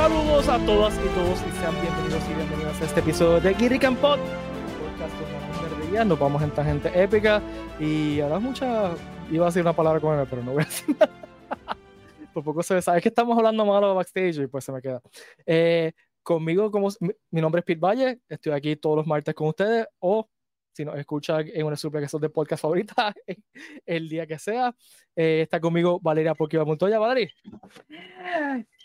Saludos a todas y todos y sean bienvenidos y bienvenidas a este episodio de and Pod, podcast nos vamos en tangente épica y ahora mucha, iba a decir una palabra con él, pero no voy a decir nada. Por poco se sabe que estamos hablando malo backstage y pues se me queda. Eh, conmigo, como mi, nombre es Pete Valle, estoy aquí todos los martes con ustedes o si nos escuchan en una son de podcast favorita, el día que sea. Eh, está conmigo Valeria Poquiva Montoya. Valeria.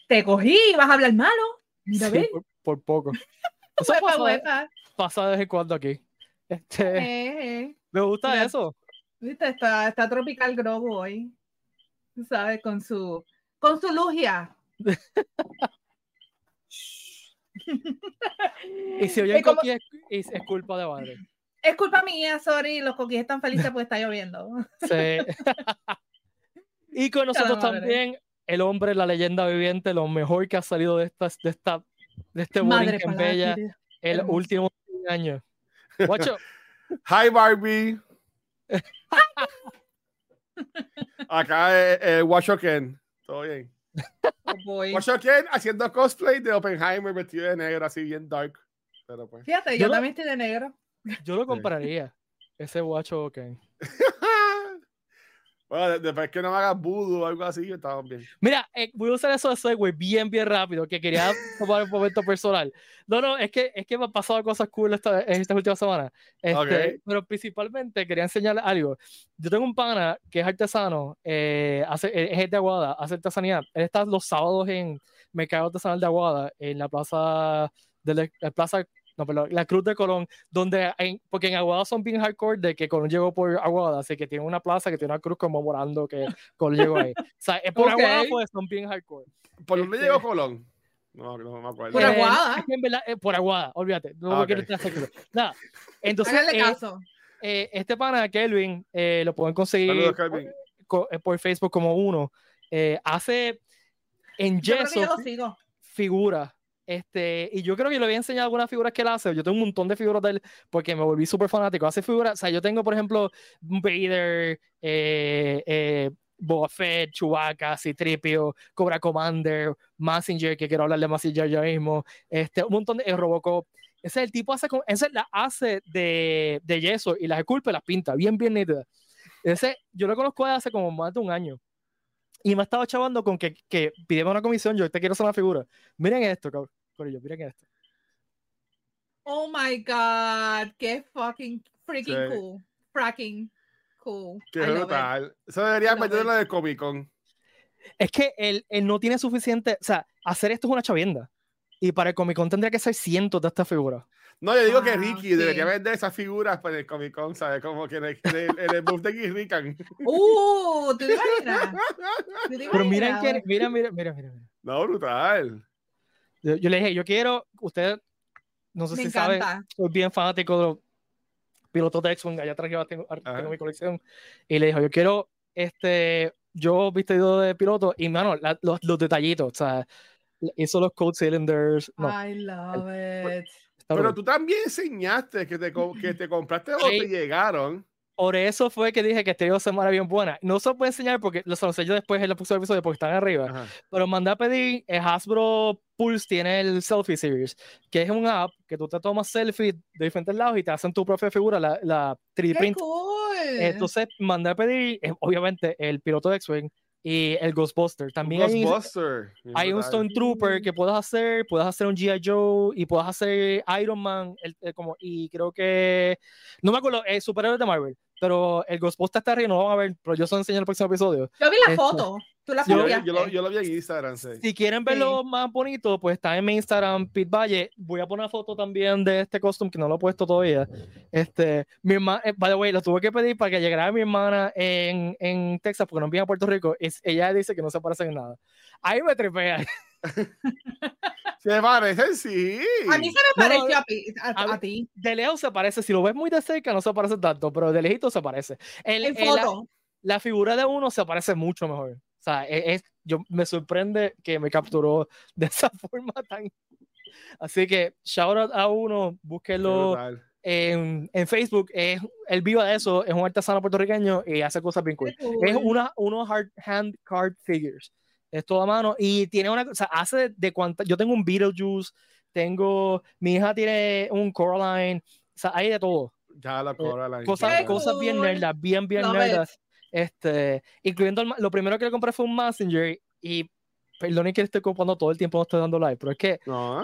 Te cogí, vas a hablar malo. Mira, sí, por, poco. Eso pasa, pasa, de vez en cuando aquí. Este, eh, eh. Me gusta eso. Viste, está, está tropical Grogu hoy. Tú sabes, con su, con su lugia. y si oyen como... es, es, culpa de madre. Es culpa mía, sorry, los coquis están felices porque está lloviendo. Sí. y con nosotros también el hombre, la leyenda viviente, lo mejor que ha salido de esta, de esta, de este en Bella el último año. Guacho. Hi Barbie. Acá es eh, eh, Ken. Todo bien. Oh Ken haciendo cosplay de Oppenheimer vestido de negro, así bien dark. Pero pues. Fíjate, yo, también estoy de negro. Yo lo compraría, ese Watcho Ken. Bueno, después que no me hagas voodoo o algo así, estamos bien. Mira, eh, voy a usar eso de segue bien, bien rápido, que quería tomar un momento personal. No, no, es que, es que me han pasado cosas cool esta, estas últimas semanas. Este, pero principalmente quería enseñarle algo. Yo tengo un pana que es artesano, eh, hace, es de Aguada, hace artesanía. Él está los sábados en Mercado Artesanal de Aguada, en la plaza de la plaza no, pero la Cruz de Colón, donde, porque en Aguada son bien hardcore de que Colón llegó por Aguada, así que tiene una plaza que tiene una cruz conmemorando que Colón llegó ahí. O sea, es por Aguada, pues son bien hardcore. ¿Por dónde este, llegó Colón? No, no me acuerdo. Por Aguada. Eh, por Aguada, olvídate. No ah, quiero estar Nada. Entonces, eh, caso. Eh, este pana, Kelvin, lo pueden conseguir por, Facebook como uno. hace en yeso figuras este, y yo creo que le voy a enseñar algunas figuras que él hace. Yo tengo un montón de figuras de él porque me volví súper fanático. Hace figuras, o sea, yo tengo, por ejemplo, Vader, eh, eh, Boba Fett, Chewbacca, Citripio, Cobra Commander, Messenger, que quiero hablar de Messenger ya mismo, este, un montón de eh, Robocop. Ese es el tipo, hace, ese la hace de, de yeso y las esculpe, las pinta, bien, bien nítida. Ese, yo lo conozco hace como más de un año. Y me estaba chavando con que, que una comisión, yo te quiero hacer una figura. Miren esto, cabrón. miren esto. Oh my god, qué fucking freaking cool. Fracking cool. Qué brutal. Eso debería meterlo de Comic Con. Es que él, él, no tiene suficiente. O sea, hacer esto es una chavienda. Y para el Comic Con tendría que ser cientos de estas figuras. No, yo digo que ah, Ricky debería vender esas figuras para el Comic Con, ¿sabes? Como que en el, en el, booth de Rican. ¡Uh! ¿Te imaginas? Pero miren que, mira, mira, mira, mira. No, brutal. Yo, le dije, yo quiero, usted, no sé si sabe, soy bien fanático de los pilotos de X-Wing, allá atrás yo tengo, tengo mi colección, y le dije, yo quiero, este, yo vestido de piloto, y mano, los, los, detallitos, o sea, hizo los code cylinders. No, I love it. Pero tú también enseñaste que te, que te compraste o te llegaron. Por eso fue que dije que este video se era bien buena. No se puede enseñar porque los anuncié yo después en el episodio porque están arriba. Pero mandé a pedir, el Hasbro Pulse tiene el Selfie Series, que es un app que tú te tomas selfie de diferentes lados y te hacen tu propia figura, la, la 3D print. Entonces mandé a pedir, eh, obviamente, el piloto de X-Wing y el Ghostbuster. También Ghostbuster. hay, un Stone Trooper que puedes hacer, puedes hacer un G.I. Joe y puedes hacer Iron Man, como, y creo que, no me acuerdo, es superhéroe de Marvel, pero el Ghostbuster está arriba, no lo van a ver, pero yo se lo enseño en el próximo episodio. Yo vi la foto. Tú la yo, yo, lo, yo, lo, vi en Instagram. Sí. Si quieren verlo más bonito, pues está en mi Instagram, Pete Valle. Voy a poner una foto también de este costume que no lo he puesto todavía. Este, mi hermana, eh, by the way, lo tuve que pedir para que llegara mi hermana en, en Texas, porque no viene a Puerto Rico. Es, ella dice que no se parece en nada. Ahí me tripea. se parece, sí. A mí se me parece a, a, ti. De lejos se parece. Si lo ves muy de cerca, no se parece tanto, pero de lejito se parece. El, foto. la, figura de uno se parece mucho mejor. O sea, e, es, yo, me sorprende que me capturó de esa forma tan... Así que, shout out a uno, búsquelo en, en, Facebook. Es, él viva de eso, es un artesano puertorriqueño y hace cosas bien cool. Es una, unos hard, hand card figures. es todo a mano y tiene una cosa, hace de cuánta, yo tengo un Beetlejuice, tengo, mi hija tiene un Coraline, o sea, hay de todo. Ya la eh, Coraline. cosas, cosas bien nerdas, bien, bien nerdas. Este, incluyendo lo primero que le compré fue un Messenger y perdonen que estoy ocupando todo el tiempo, no estoy dando like, pero es que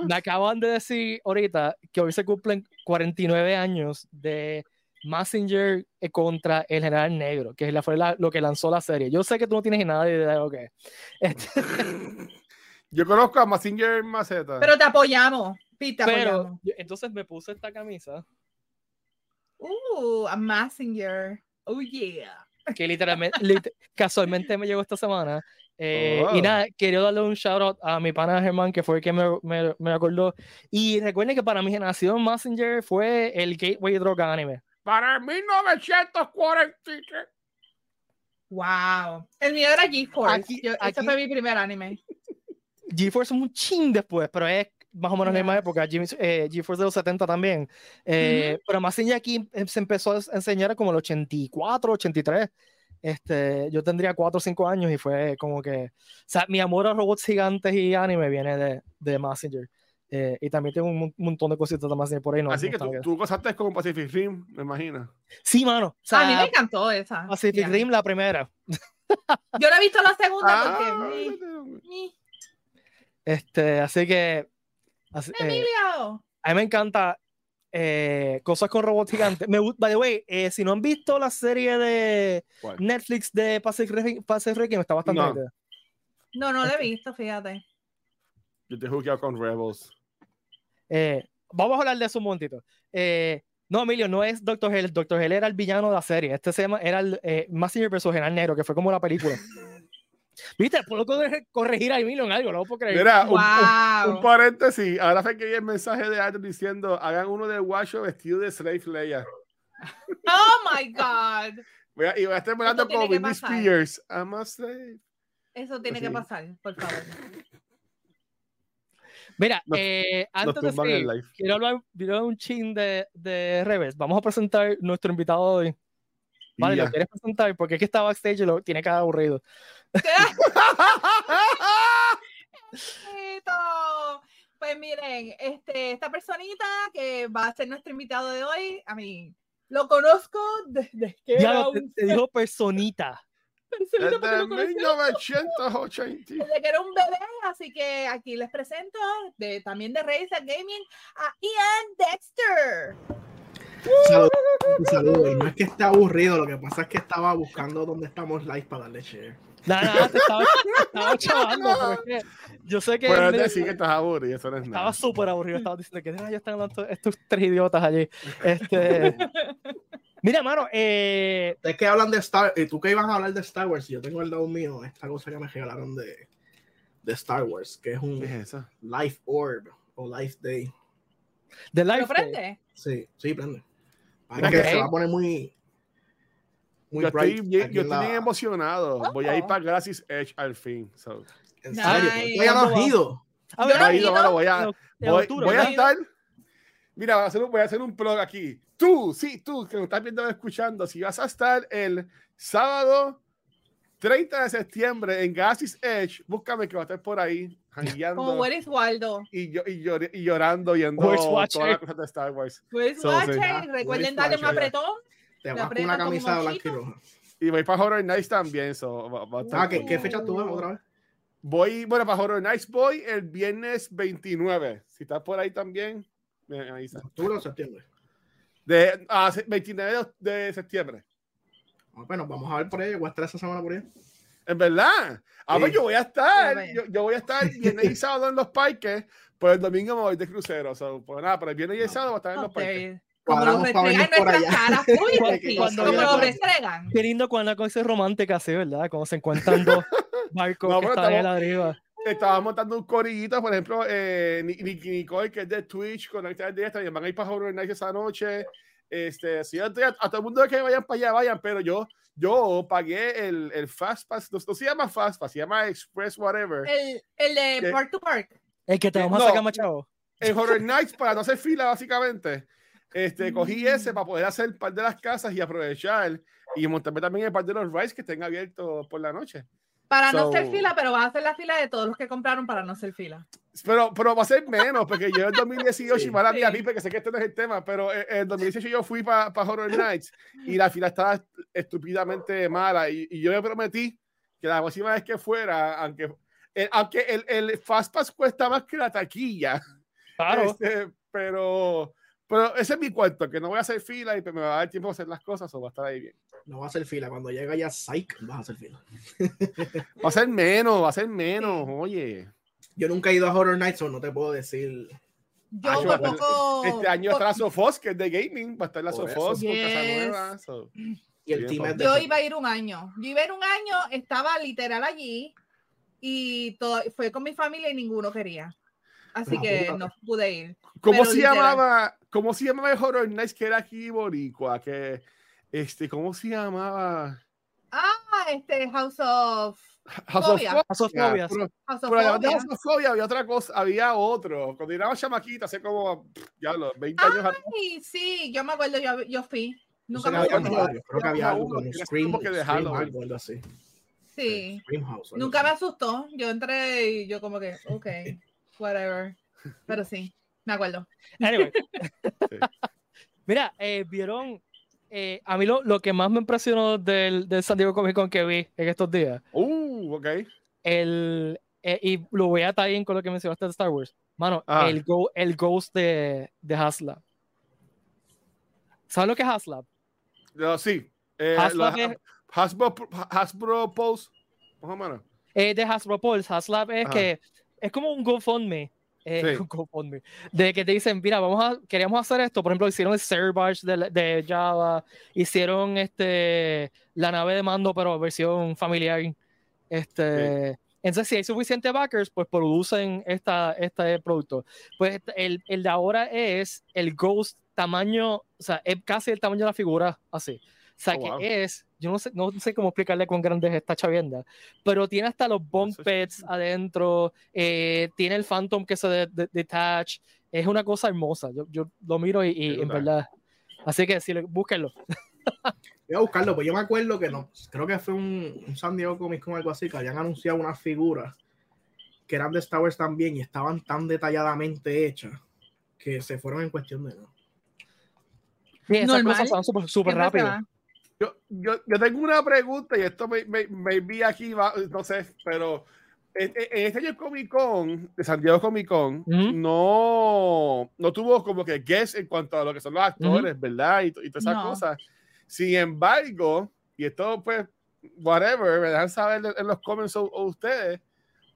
me acaban de decir ahorita que hoy se cumplen 49 años de Messenger contra el General Negro, que fue lo que lanzó la serie. Yo sé que tú no tienes nada de idea de lo que es. Yo conozco a Messenger Maceta. Pero te apoyamos, Pita. Pero, entonces me puse esta camisa. Uh, a Messenger. Oh, yeah que literalmente, casualmente me llegó esta semana. Eh, y oh. nada, quería darle un shout out a mi pana Germán, que fue el que me, me, me, acordó. Y recuerden que para mi generación, Messenger fue el gateway drug anime. Para 1943. Wow. El mío era GeForce. Ese fue mi primer anime. GeForce es un ching después, pero es más o menos en la misma época, eh, GeForce de los 70 también. Eh, Pero más allá aquí em, se empezó a enseñar como el 84, 83. Este, yo tendría 4 o 5 años y fue como que, o sea, mi amor a robots gigantes y anime viene de, de Messenger. Eh, y también tengo un montón de cositas de Messenger por ahí. No, Así que tú, tú gozaste con Pacific Rim, me imagino. Sí, mano. O sea, a mí me encantó esa. Pacific Rim, la primera. Yo no he visto la segunda porque... Ah, este, así que eh, Emilio. a mí me encanta eh, cosas con robots gigantes. Me, by the way, eh, si no han visto la serie de Netflix de Pacific, Pacific me está bastante no. no, no la he visto, fíjate. Yo te he con Rebels. vamos a hablar de eso un momentito. no, Emilio, no es Doctor Hell. Doctor Hell era el villano de la serie. Este se llama, era el eh, Massinger vs. General Negro, que fue como la película. ¿Viste? Puedo corregir a Emilio en algo, no puedo creer. Mira, un, paréntesis. Ahora fue que vi el mensaje de Adam diciendo: hagan uno de Washo vestido de Slave Leia. Oh my God. Voy a, y voy a estar hablando con Britney Spears. I'm a slave. Eso tiene que pasar, por favor. Mira, eh, antes de seguir, quiero hablar, quiero un chin de, de revés. Vamos a presentar nuestro invitado hoy. Vale, ¿lo quieres presentar? Porque es que está backstage y lo tiene cada aburrido. Pues miren, este, esta personita que va a ser nuestro invitado de hoy, a mí lo conozco desde que ya te, dijo personita. Desde 1980. Desde que era un bebé, así que aquí les presento de, también de Razer Gaming a Ian Dexter. Saludos, saludos. Y no es que esté aburrido, lo que pasa es que estaba buscando dónde estamos live para darle share. Nada, nada, te estaba, estaba chavando, es que yo sé que. Puedes decir que estás aburrido, eso no es Estaba súper aburrido, estaba diciendo que ya están hablando estos tres idiotas allí. Este. Mira, mano, eh... es que hablan de Star y tú que ibas a hablar de Star Wars, yo tengo el lado mío, esta cosa que me regalaron de, de Star Wars, que es un Life Orb o Life Day. ¿De Life prende? Sí, sí, prende. que se va a poner muy yo estoy bien, yo estoy bien emocionado. Voy a ir oh. para Gracias Edge al fin. ¿En serio? ya no has ido? A ver, no ido, bueno, voy a, voy, voy a estar. Mira, voy a, hacer, voy a hacer un blog aquí. Tú, sí, tú, que me estás viendo escuchando, si vas a estar el sábado 30 de septiembre en Gasis Edge, búscame que va a estar por ahí, Como Where's Waldo. Y, yo, y, y llorando viendo todas las cosas de Star Wars. Where's so, Recuerden darle un apretón. Te vas con una camisa blanca y roja. Y voy para Horror Nights también. So, ah, ¿qué, fecha tú vas otra vez? Voy, bueno, para Horror Nights voy el viernes 29. Si estás por ahí también, me avisa. ¿Octubre o septiembre? De, ah, 29 de, septiembre. Ah, bueno, vamos a ver por ahí. Voy a estar esa semana por ahí. En verdad. A ver, yo voy a estar, yo, yo, voy a estar viernes y sábado en los parques, pues el domingo me voy de crucero. So, pues nada, pero el viernes y el sábado voy a estar en los parques. Como lo restregan nuestras caras. cuando, como lo restregan. Qué lindo cuando la cosa es romántica así, ¿verdad? Como se encuentran dos barcos no, que están en la deriva. Estaba montando un corillito, por ejemplo, eh, Nicky Nicole, que es de Twitch, con la de esta, y van a ir para Horror Nights esa noche. Este, sí, a, a, todo el mundo que vayan para allá, vayan, pero yo, yo pagué el, el Fast Pass, no, se llama Fast Pass, se llama Express Whatever. El, el de Park to Park. El que te vamos a sacar, machado. El Horror Nights para no hacer fila, básicamente. Este, cogí ese para poder hacer el par de las casas y aprovechar y montarme también el par de los rides que estén abiertos por la noche. Para no ser fila, pero vas a hacer la fila de todos los que compraron para no ser fila. Pero, pero va a ser menos, porque yo en 2018, sí, y mala mía, sí. porque sé que este no es el tema, pero en 2018 yo fui para pa Horror Nights y la fila estaba estúpidamente mala. Y, y, yo me prometí que la próxima vez que fuera, aunque, eh, aunque el, el Fast Pass cuesta más que la taquilla, claro. Este, pero, pero ese es mi cuento, que no voy a hacer fila y me va a dar tiempo a hacer las cosas o va a estar ahí bien. No va a hacer fila. Cuando llega ya Psych, vas a hacer fila. va a ser menos, va a ser menos, oye. Yo nunca he ido a Horror Nights, o no te puedo decir. Yo ah, poco. Este año está la Sofos, que es de gaming, va a estar la Sofos con Casa Nueva. Y el team Yo iba a ir un año. Yo iba a ir un año, estaba literal allí y todo, fue con mi familia y ninguno quería. Así que no pude ir. ¿Cómo se llamaba? ¿Cómo se llamaba el Horror Nights que era aquí boricua? Que este, ¿cómo se llamaba? Ah, este House of House of, House of Phobia. Pero, House of Phobia había otra cosa, había otro. Cuando era chamaquita, hace como, ya los 20 años atrás. Sí, yo me acuerdo, yo, yo fui. Nunca me asustó. Creo que había algo como Scream, que dejarlo, algo así. Sí. Nunca me asustó. Yo entré y yo como que, ok, whatever. Pero sí, me acuerdo. Anyway. Mira, eh, vieron eh, a mí lo, lo, que más me impresionó del, del, San Diego Comic Con que vi en estos días. Uh, ok. El, eh, y lo voy a estar bien con lo que mencionaste de Star Wars. Mano, ah. el, go, el Ghost de, de Haslab. ¿Sabes lo que es Haslab? No, sí. Eh, Haslab es, Hasbro, Hasbro Pulse. Más o menos. Eh, de Hasbro Pulse. Haslab es que es como un GoFundMe eh, de que te dicen, mira, vamos a, queríamos hacer esto, por ejemplo, hicieron el Server de, de, Java, hicieron este, la nave de mando, pero versión familiar. Este, Entonces, si hay suficientes backers, pues producen esta, este producto. Pues el, el de ahora es el Ghost tamaño, o sea, es casi el tamaño de la figura, así. O sea, oh, que es, yo no sé, no sé cómo explicarle cuán grande es esta chavienda, pero tiene hasta los bunk beds adentro, eh, tiene el Phantom que se de, detach, es una cosa hermosa. Yo, yo lo miro y, en verdad. Así que sí, búsquenlo. Voy a buscarlo, pues yo me acuerdo que no, creo que fue un, un San Diego Comics con algo así, que habían anunciado unas figuras que eran de Star Wars también y estaban tan detalladamente hechas que se fueron en cuestión de no. Sí, esas cosas son súper rápido. Yo, yo, yo, tengo una pregunta y esto me, me, me vi aquí, no sé, pero en, en, este año Comic Con, de San Diego Comic Con, no, no tuvo como que guess en cuanto a lo que son los actores, ¿verdad? Y, y todas esas cosas. Sin embargo, y esto pues, whatever, me dejan saber en los comments o, ustedes,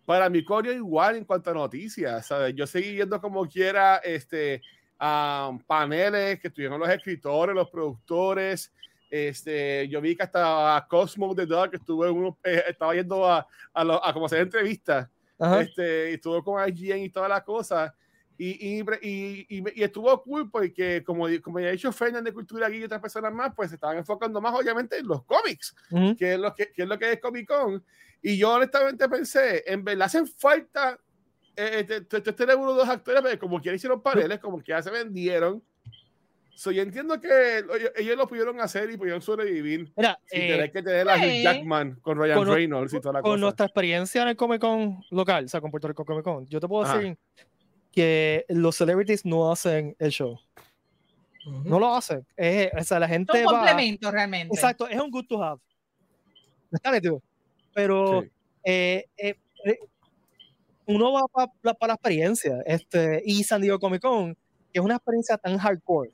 para mi corrió igual en cuanto a noticias, ¿sabes? Yo seguí viendo como quiera este, um, paneles que estuvieron los escritores, los productores, este, yo vi que hasta Cosmo the Dog estuvo uno, eh, estaba yendo a, a, lo, a como hacer entrevistas. Este, estuvo con IGN y todas las cosas. Y, y, y, y, estuvo cool porque, como, como ya ha dicho Fernández de Cultura aquí y otras personas más, pues se estaban enfocando más, obviamente, en los cómics, que, es lo que, que, es lo que es Comic Con. Y yo, honestamente, pensé, en verdad hacen falta eh, este, este dos actores, pero como que hicieron paneles, como que ya se vendieron So, yo entiendo que ellos lo pudieron hacer y pudieron sobrevivir. Mira, sin eh, tener que tener a Hugh Jackman con Ryan Reynolds y toda la con cosa. Con nuestra experiencia en el Comic Con local, o sea, con Puerto Rico Comic Con, yo te puedo decir que los celebrities no hacen el show. No lo hacen. Es, o sea, la gente. Es un complemento realmente. Exacto, es un good to have. Está metido. Pero eh, eh, uno va para la experiencia. Este, y San Diego Comic Con es una experiencia tan hardcore.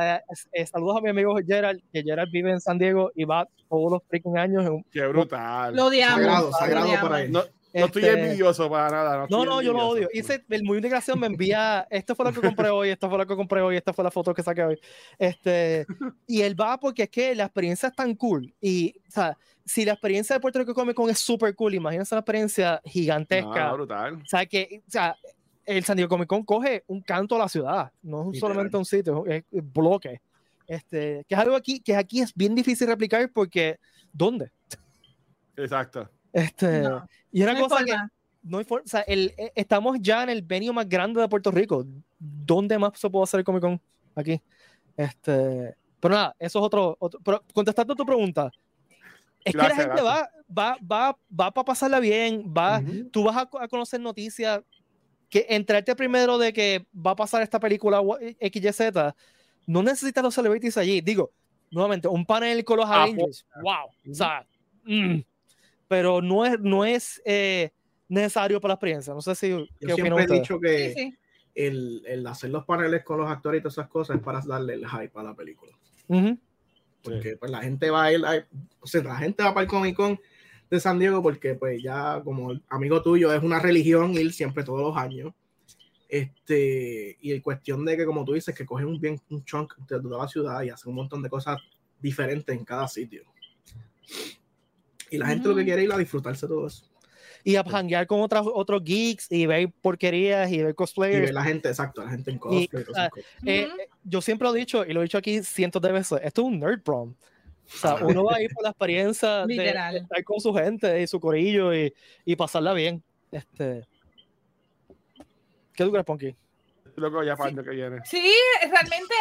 Eh, saludos a mi amigo Gerald, que Gerald vive en San Diego y va todos los freaking años. Qué brutal. Lo odiamos. Sagrado, sagrado por ahí. No, estoy este, envidioso para nada. No, no, yo lo odio. Hice, el muy integración me envía, esto fue lo que compré hoy, esto fue lo que compré hoy, esta fue la foto que saqué hoy. Este, y él va porque es que la experiencia es tan cool. Y, o sea, si la experiencia de Puerto Rico Comic Con es súper cool, imagínense una experiencia gigantesca. No, brutal. O sea, que, o sea, el San Diego Comic Con coge un canto a la ciudad, no es solamente un sitio, es, un bloque. Este, que es algo aquí que aquí es bien difícil replicar porque ¿dónde? Exacto. Este, y una cosa que no hay forma, o sea, el, eh, estamos ya en el venue más grande de Puerto Rico. ¿Dónde más se puede hacer el Comic Con? Aquí. Este, pero nada, eso es otro, otro pero contestando tu pregunta, Es que la gente va, va, va, va para pasarla bien, va, tú vas a, conocer noticias, que entrarte primero de que va a pasar esta película XYZ, no necesitas los celebrities allí. Digo, nuevamente, un panel con los ah, Avengers, wow, o sea, mm, pero no es, no es eh, necesario para la experiencia. No sé si. Yo siempre he dicho que El, el, hacer los paneles con los actores y todas esas cosas es para darle el hype a la película. Porque pues la gente va a ir, o sea, la gente va para el Comic Con de San Diego porque pues ya como amigo tuyo es una religión ir siempre todos los años. Este, y el cuestión de que como tú dices, que cogen un bien un chunk de toda la ciudad y hacen un montón de cosas diferentes en cada sitio. Y la gente lo que quiere es ir a disfrutarse todo eso. Y a hanguear con otros otros geeks y ver porquerías y ver cosplayers. Y ver la gente, exacto, la gente en cosplay. Eh, yo siempre lo he dicho y lo he dicho aquí cientos de veces, esto es un nerd prom. O sea, uno va a ir por la experiencia de, estar con su gente y su corillo y, y pasarla bien. Este... ¿Qué tú crees, Ponky? Loco, ya para sí. que viene. Sí, realmente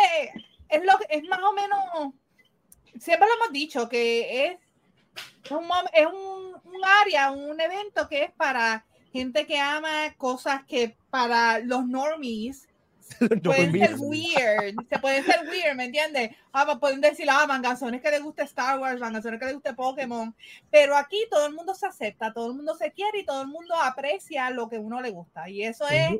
es, lo, es más o menos. Siempre lo hemos dicho que es un, es un, un, área, un evento que es para gente que ama cosas que para los normies pueden ser weird, se pueden ser weird, ¿me entiendes? Ah, pues pueden decir, ah, mangazones que le guste Star Wars, mangazones que le guste Pokémon, pero aquí todo el mundo se acepta, todo el mundo se quiere y todo el mundo aprecia lo que uno le gusta y eso es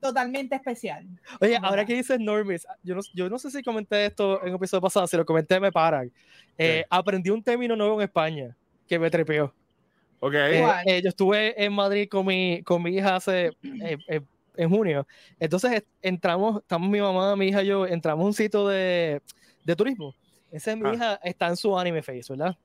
totalmente especial. Oye, ahora que dices normies, yo no, yo no sé si comenté esto en un episodio pasado, si lo comenté me paran. Eh, aprendí un término nuevo en España que me trepeó. Ok. Eh, eh, yo estuve en Madrid con mi, con mi hija hace, en junio. Entonces entramos, estamos mi mamá, mi hija y yo, entramos a un sitio de, de turismo. Esa es mi ah. hija, está en su anime face, ¿verdad?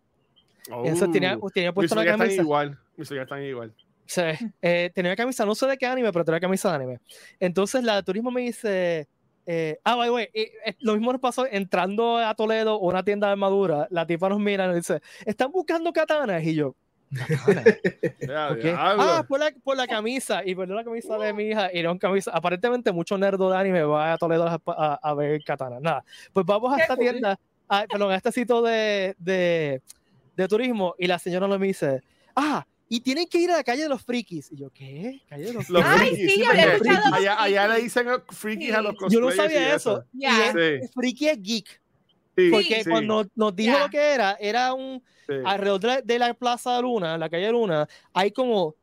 Oh. Eso tenía, tenía puesto la camisa. Están igual. Mis están igual. Sí, eh, tenía camisa, no sé de qué anime, pero tenía camisa de anime. Entonces la de turismo me dice, eh, ah, güey, güey, eh, lo mismo nos pasó entrando a Toledo o una tienda de armadura, la tipa nos mira y nos dice, ¿están buscando katanas? Y yo, ah, por la, por la, camisa, y por la camisa de mi hija, y era un camisa, aparentemente mucho nerdo de anime va a Toledo a, a, ver katanas, nada, pues vamos a esta tienda, a, perdón, a este sitio de, de, de turismo, y la señora me dice, ah, y tienen que ir a la calle de los frikis. Y yo, ¿qué? Calle de los, frikis. Ay, sí, yo había escuchado allá, allá, le dicen frikis a los Yo no sabía eso. Y es, friki es geek. Porque cuando nos dijo lo que era, era un alrededor de la Plaza de Luna, la calle Luna, hay como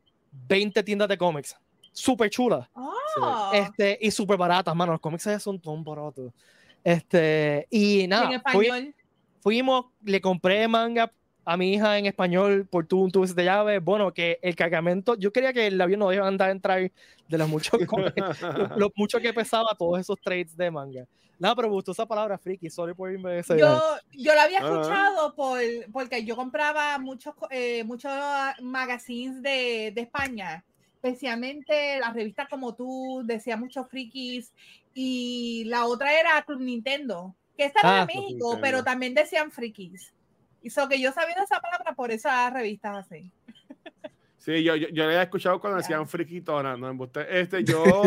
20 tiendas de cómics. Súper chulas. Oh. Este, y súper baratas, mano. Los cómics allá son tan baratos. Este, y nada. En español. fuimos, le compré manga a mi hija en español por tu un de llave. Bueno, que el cargamento, yo quería que el avión no dejara andar a entrar de los muchos, lo, mucho que pesaba todos esos trades de manga. No, pero me gustó esa palabra friki, sorry por irme ese Yo, yo la había escuchado por, porque yo compraba muchos, eh, muchos magazines de, de España especialmente las revistas como tú, decía muchos frikis, y la otra era Club Nintendo, que estaba en ah, México, pero también decían frikis. Hizo que yo sabía esa palabra por esas revistas así. Sí, yo, yo, yo le he escuchado cuando decían friquitona, no Este, yo,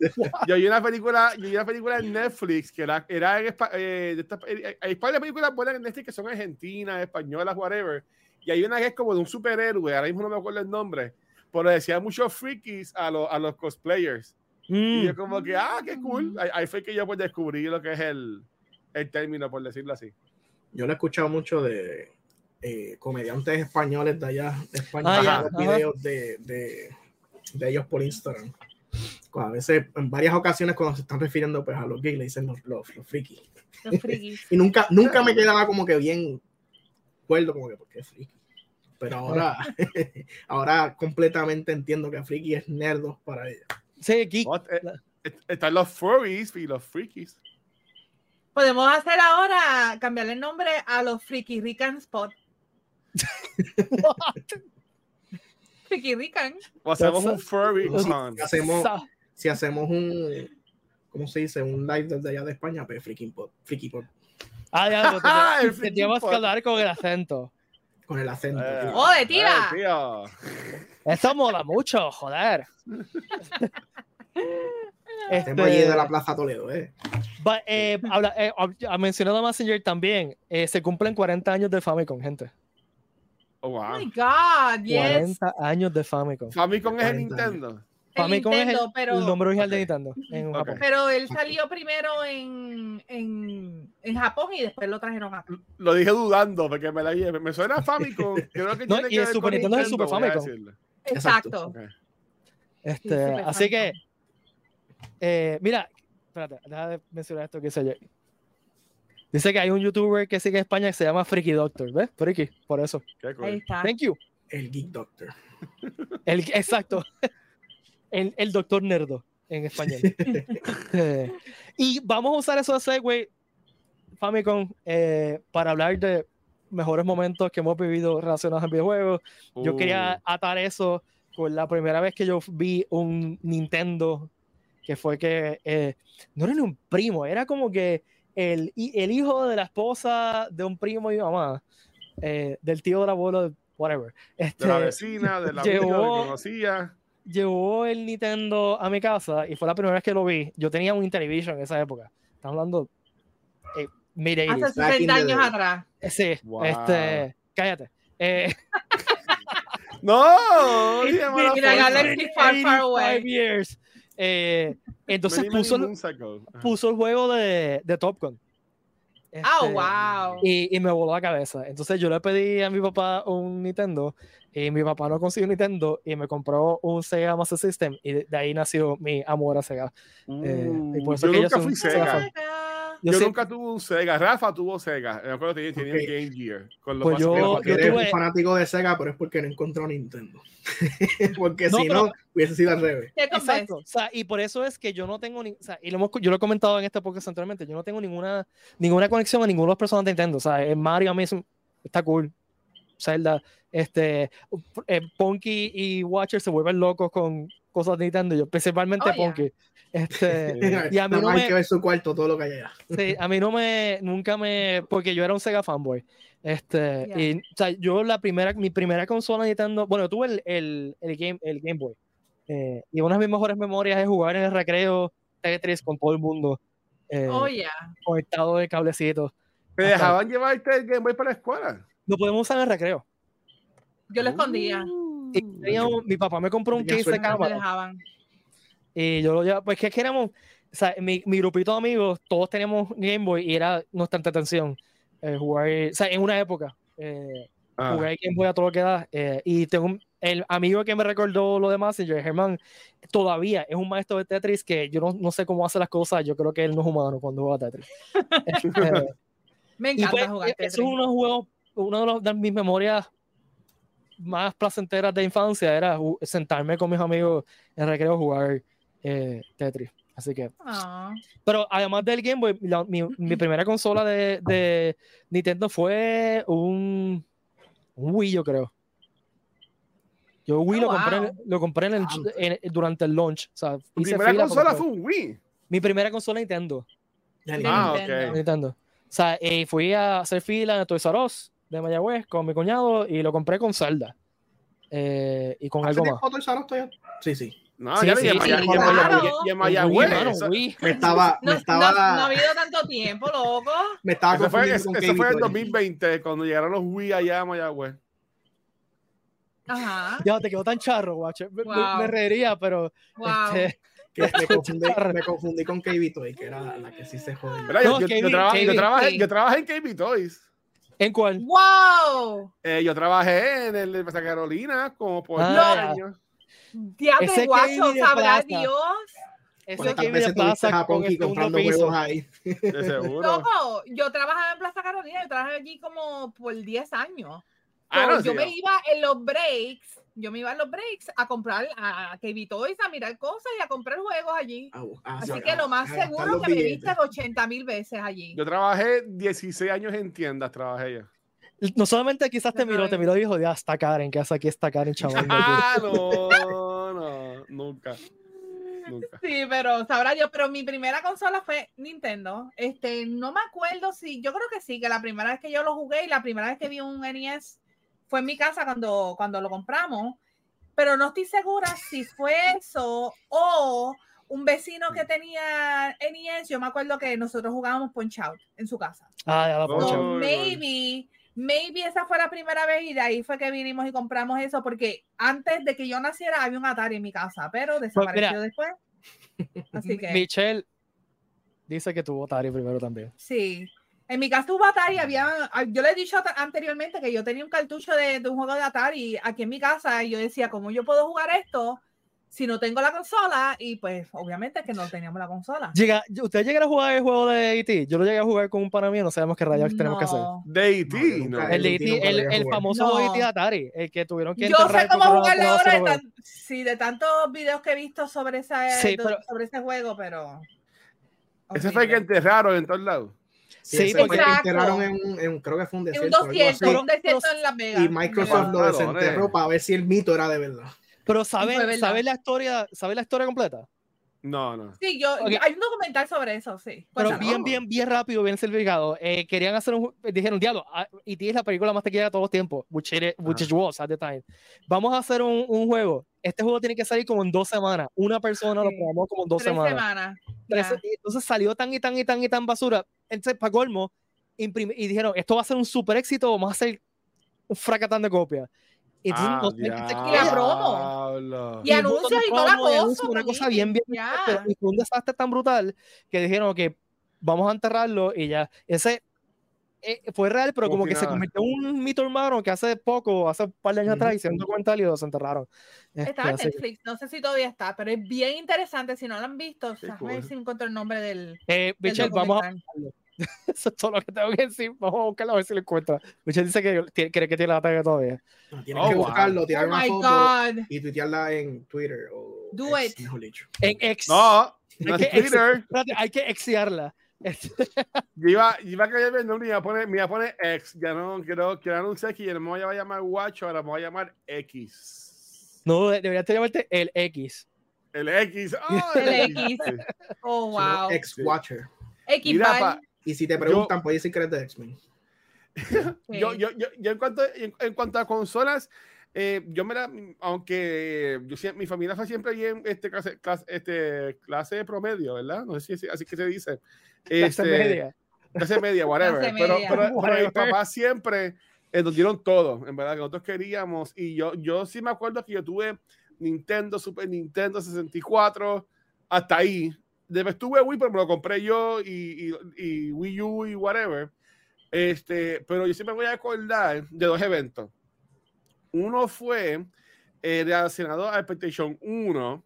yo vi una película, yo vi una película en Netflix que era, era en eh, de esta, eh, hay varias películas buenas en Netflix que son argentinas, españolas, whatever. Y hay una que es como de un superhéroe, ahora mismo no me acuerdo el nombre, pero decía muchos frikis a, los a los cosplayers. Y yo como que, ah, qué cool. Mm. Ahí, ahí, fue que yo pues descubrí lo que es el, el término, por decirlo así yo lo he escuchado mucho de eh, comediantes españoles de allá, de España, ah, videos de, de, de, ellos por Instagram. A veces, en varias ocasiones, cuando se están refiriendo pues, a los gays, le dicen los, los, los frikis. Los frikis. y nunca, nunca me quedaba como que bien acuerdo, como que, ¿por qué friki? Pero ahora, ahora completamente entiendo que friki es nerdos para ella. Sí, geek. Eh, están los furries y los frikis. Podemos hacer ahora, cambiarle el nombre a los Freaky Rican Spot. Freaky Rican. O hacemos un furry si hacemos, si hacemos un, ¿cómo se dice? Un live desde allá de España, pues Freaky Pot. Freaky Pot. Ah, ya, lo ah, tendríamos que hablar con el acento. Con el acento. Eh, ¡Oh, de tira! Eh, Eso mola mucho, joder. Este, allí de la Plaza Toledo, ¿eh? eh, habla, eh, ha mencionado a Messenger también. Eh, se cumplen 40 años del Famicom, gente. Oh, wow. Oh my God, yes. 40 años de Famicom. Famicom es el Nintendo. Famicom es el, pero, el nombre original de Nintendo en Japón. Pero él salió primero en, en, en, Japón y después lo trajeron acá. Lo dije dudando porque me, la, me suena Famicom. Creo que no, y el Super Nintendo es el Super Famicom. Exacto. Este, así que, eh, mira, espérate, déjame mencionar esto que dice yo. Dice que hay un youtuber que sigue en España que se llama Freaky Doctor, ¿ves? Freaky, por eso. Ahí está. Thank you. El Geek Doctor. El, exacto. El, el doctor nerdo en español. y vamos a usar eso de segue, Famicom, eh, para hablar de mejores momentos que hemos vivido relacionados a videojuegos. Yo quería uh. atar eso con la primera vez que yo vi un Nintendo, que fue que eh, no era ni un primo, era como que el, el hijo de la esposa de un primo y mamá, eh, del tío del abuelo, whatever. Este, de la vecina, de la llevó, que conocía. Llevó el Nintendo a mi casa y fue la primera vez que lo vi. Yo tenía un Intellivision en esa época. Estamos hablando eh, Hace 60 años atrás. Sí, este, cállate. Eh, no, Galaxy Far Far Away. Years. Eh, entonces puso, puso, el juego de, de Top Gun. oh, wow. Y, y, me voló la cabeza. Entonces yo le pedí a mi papá un Nintendo y mi papá no consiguió un Nintendo y me compró un Sega Master System y de, ahí nació mi amor a Sega. Eh, y por eso yo que nunca fui Sega. Yo, nunca tuve un Sega. Rafa tuvo Sega. Me acuerdo que tenía, okay. Game Gear. Con pues yo, yo tuve... un fanático de Sega, pero es porque no encontró Nintendo. porque si no, hubiese sido al revés. Exacto. O sea, y por eso es que yo no tengo ni, o sea, y lo hemos, yo lo he comentado en este podcast anteriormente, yo no tengo ninguna, ninguna conexión a ninguno de los personajes de Nintendo. O sea, Mario a mí está cool. Zelda, este, eh, Punky y Watcher se vuelven locos con cosas de Nintendo, yo principalmente oh, Punky. Este, y a mí no, me, que ver su cuarto, todo lo que haya. Sí, a mí no me, nunca me, porque yo era un Sega fanboy. Este, y, o sea, yo la primera, mi primera consola Nintendo, bueno, tuve el, el, el Game, el Game Boy. Eh, y una de mis mejores memorias es jugar en el recreo Tetris con todo el mundo. Eh, oh, yeah. Conectado de cablecitos. ¿Te dejaban llevarte el Game Boy para la escuela? Lo podemos usar en el recreo. Yo lo escondía. Y mi papá me compró un case de cámara. Y yo lo llevaba, pues que éramos, o sea, mi, mi, grupito de amigos, todos teníamos Game Boy y era nuestra entretención. Eh, jugar, o sea, en una época, eh, ah. jugar Game Boy a todo lo que da. Eh, y tengo un, el amigo que me recordó lo de Messenger, Germán, todavía es un maestro de Tetris que yo no, no, sé cómo hace las cosas. Yo creo que él no es humano cuando juega Tetris. Este, me encanta pues, jugar Tetris. Eso es uno de, juegos, uno de, los, de mis memorias más placenteras de infancia era sentarme con mis amigos en recreo jugar eh, Tetris. Así que. Ah. Pero además del Game Boy, mi, primera consola de, de, Nintendo fue un, un Wii, yo creo. Yo Wii lo, oh, compré, lo compré en durante el launch. O ¿Mi primera consola fue un Wii? Mi primera consola Nintendo. Ah, ok. Nintendo. O sea, eh, fui a hacer fila en Toys R Us de Mayagüez con mi cuñado y lo compré con Zelda. Eh, y con algo más. Sí, sí. No, ya sí, y en Mayagüez. Me estaba, no, me estaba... No, ha habido tanto tiempo, loco. Me estaba eso fue, eso, eso fue en 2020, cuando llegaron los Wii allá a Mayagüez. Ajá. Ya, te quedó tan charro, guacho. Me, me, reiría, pero... Wow. Este, me, confundí, me, confundí, con KB Toys, que era la que sí se jodió. No, yo, yo, yo, trabajé, yo, trabajé, yo trabajé en KB Toys. ¿En cuál? ¡Wow! Eh, yo trabajé en el de Santa Carolina como por ah, años. Diablo, guacho, sabrá Dios. Eso que viene Plaza con el comprando huevos ahí. De seguro. Loco, yo trabajaba en Plaza Carolina, yo trabajé allí como por 10 años. Ah, no, yo sí, me iba en los breaks, yo me iba en los breaks a comprar a KB Toys, a mirar cosas y a comprar juegos allí. Ah, ah, Así que lo más seguro que me viste 80 mil veces allí. Yo trabajé 16 años en tiendas, trabajé ya. No solamente quizás te miró, te miró y dijo, ya está Karen, que hace aquí está Karen, chaval. Ah, no, no, nunca. Nunca. Sí, pero sabrá yo, pero mi primera consola fue Nintendo. Este, no me acuerdo si, yo creo que sí, que la primera vez que yo lo jugué y la primera vez que vi un NES fue en mi casa cuando, cuando lo compramos, pero no estoy segura si fue eso o un vecino que tenía NES, yo me acuerdo que nosotros jugábamos Punch Out en su casa. Ah, ya la Punch Out. maybe maybe esa fue la primera vez y de ahí fue que vinimos y compramos eso, porque antes de que yo naciera había un Atari en mi casa, pero pues desapareció después. Así que. Michelle dice que tuvo Atari primero también. Sí. En mi casa tuvo Atari, había, yo le he dicho anteriormente que yo tenía un cartucho de, de un juego de Atari aquí en mi casa y yo decía, ¿cómo yo puedo jugar esto? si no tengo la consola, y pues obviamente que no teníamos la consola. Llega, ¿Usted llega a jugar el juego de E.T.? Yo lo llegué a jugar con un pana mío, no sabemos qué rayos tenemos que hacer. ¿De E.T.? No, el, e el, el, famoso E.T. Atari, el que tuvieron que Yo sé cómo jugarle ahora, de, sí, de tantos videos que he visto sobre, esa, sobre ese juego, pero... Ese fue el que enterraron en todos lados. Sí, porque enterraron en, en, creo que fue un desierto. un desierto, un desierto en la Vegas. Y Microsoft lo desenterró para ver si el mito era de verdad. Pero ¿sabes sabe la historia, sabe la historia completa? No, no. Sí, yo, hay un documental sobre eso, sí. Pero bien, bien, bien rápido, bien certificado. Eh, querían hacer un, dijeron, diablo, y ah, es la película más taquillera de todos los tiempos, which, it, which was at the time. Vamos a hacer un, un, juego. Este juego tiene que salir como en dos semanas. Una persona lo probamos como en dos semanas. semanas. Entonces salió tan y tan y tan y tan basura. Entonces, para colmo, y dijeron, esto va a ser un super éxito, vamos a hacer un fracatán de copias. Y ah, la promo. Y, anuncios y toda la cosa. Una cosa bien, bien. Pero fue un desastre tan brutal que dijeron que vamos a enterrarlo y ya. Ese eh, fue real, pero como que se convirtió en un mito hermano que hace poco, hace un par de años atrás, hicieron un documental y lo enterraron. Estaba en Netflix, no sé si todavía está, pero es bien interesante. Si no lo han visto, a ver si encuentro el nombre del. Eh, Michelle, vamos a. Eso es todo lo que tengo que decir. Vamos a buscarlo a ver si lo encuentra. Michelle dice que cree que tiene la tag todavía. No, tienes oh, que buscarlo, tirar oh una foto God. y tuitearla en Twitter. O Do ex, it. En ex. No, no es Twitter. Ex, hay que exiarla. Yo iba, iba a caer viendo me iba a poner, me iba a poner X. Ya no quiero, quiero anunciar que ya no me voy a llamar Watch, ahora me voy a llamar X. No, deberías llamarte el X. El X. Oh, el, X. Oh, wow. X Watcher. X Mira, y si te preguntan, puedes decir que eres de X-Men. yo, yo, yo, yo, en cuanto, en, cuanto a consolas, eh, yo me la, aunque yo, mi familia fue siempre bien este clase, clase, este, clase promedio, ¿verdad? No sé si así que se dice. Este, clase media. Clase media, whatever. Clase pero, media. Pero, pero, mis papás siempre eh, nos dieron todo, en verdad, que nosotros queríamos. Y yo, yo sí me acuerdo que yo tuve Nintendo, Super Nintendo 64, hasta ahí después tuve Wii, pero me lo compré yo y, y, Wii U y whatever. Este, pero yo siempre me voy a acordar de dos eventos. Uno fue eh, relacionado a PlayStation 1,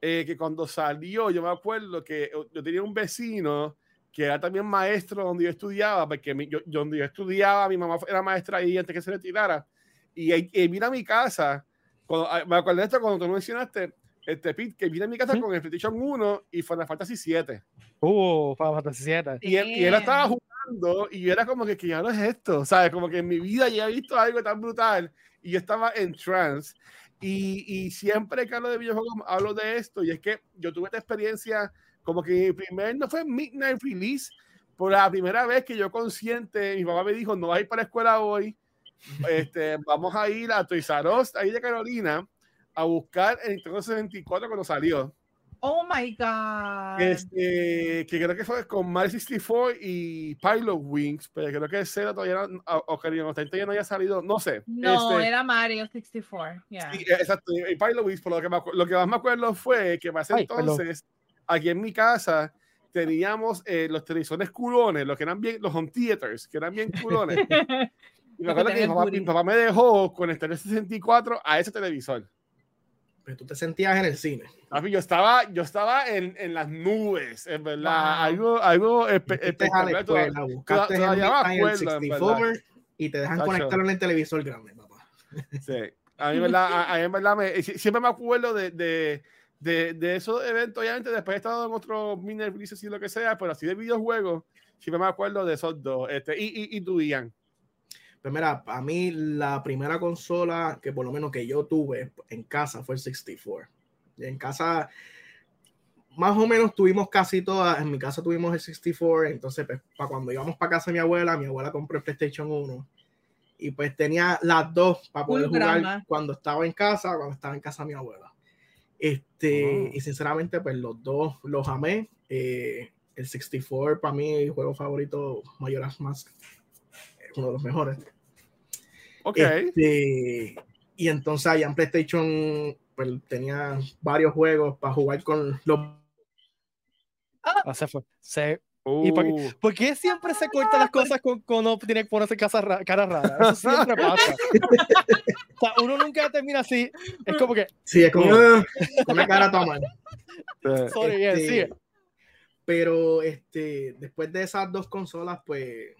eh, que cuando salió, yo me acuerdo que yo tenía un vecino que era también maestro donde yo estudiaba, porque yo, donde yo estudiaba, mi mamá era maestra ahí antes que se retirara. Y, y, mira mi casa, cuando, ah, me acuerdo de esto cuando tú mencionaste, este Pete, que vine a mi casa con el PlayStation 1 y Final Fantasy 7. Uh, Final Fantasy 7. Y él, y él, estaba jugando y yo era como que, ¿qué ya no es esto? ¿Sabes? Como que en mi vida ya he visto algo tan brutal y yo estaba en trance. Y, y siempre que hablo de videojuegos hablo de esto y es que yo tuve esta experiencia como que primer, no fue Midnight Release, por la primera vez que yo consciente, mi papá me dijo, no vas a ir para la escuela hoy, este, vamos a ir a Toys R Us, ahí de Carolina, a buscar el Nintendo 64 cuando salió. Oh my God. Este, que creo que fue con Mario 64 y Pilot Wings, pero creo que ese todavía no, o que no, todavía no había salido, no sé. No, este, era Mario 64. Yeah. Sí, exacto. Y Pilot Wings, por lo que, me, lo que más me acuerdo fue que más entonces, aquí en mi casa, teníamos eh, los televisores culones, los que eran bien, los home theaters, que eran bien culones. y me acuerdo que mi papá, mi papá, me dejó con el 64 a ese televisor tú te sentías en el cine. yo estaba, yo estaba en, en las nubes, en verdad. Algo, algo espectacular. Buscaste el, el 64 y te dejan conectarlo en el televisor grande, papá. Sí. A mí, verdad, a, a mí, verdad, me, siempre me acuerdo de, de, de, de, esos eventos. Obviamente, después he estado en otros mini releases y lo que sea, pero así de videojuegos, siempre me acuerdo de esos dos. Este, y, y, y tú, Ian. Pues mira, a mí la primera consola que por lo menos que yo tuve en casa fue el 64. En casa, más o menos tuvimos casi todas. En mi casa tuvimos el 64. Entonces, pues, para cuando íbamos para casa de mi abuela, mi abuela compró el PlayStation 1. Y pues tenía las dos para poder jugar cuando estaba en casa, cuando estaba en casa de mi abuela. Este, oh. y sinceramente, pues los dos los amé. Eh, el 64 para mí, el juego favorito, mayor más uno de los mejores. Ok. Este, y entonces allá en PlayStation pues, tenía varios juegos para jugar con los. Ah, se fue. Se ¿Y uh. por, qué, siempre se cortan las cosas cuando uno tiene que ponerse cara rara? Eso siempre pasa. o sea, uno nunca termina así. Es como que. Sí, es como con la cara toma. Sorry, este, Pero este, después de esas dos consolas, pues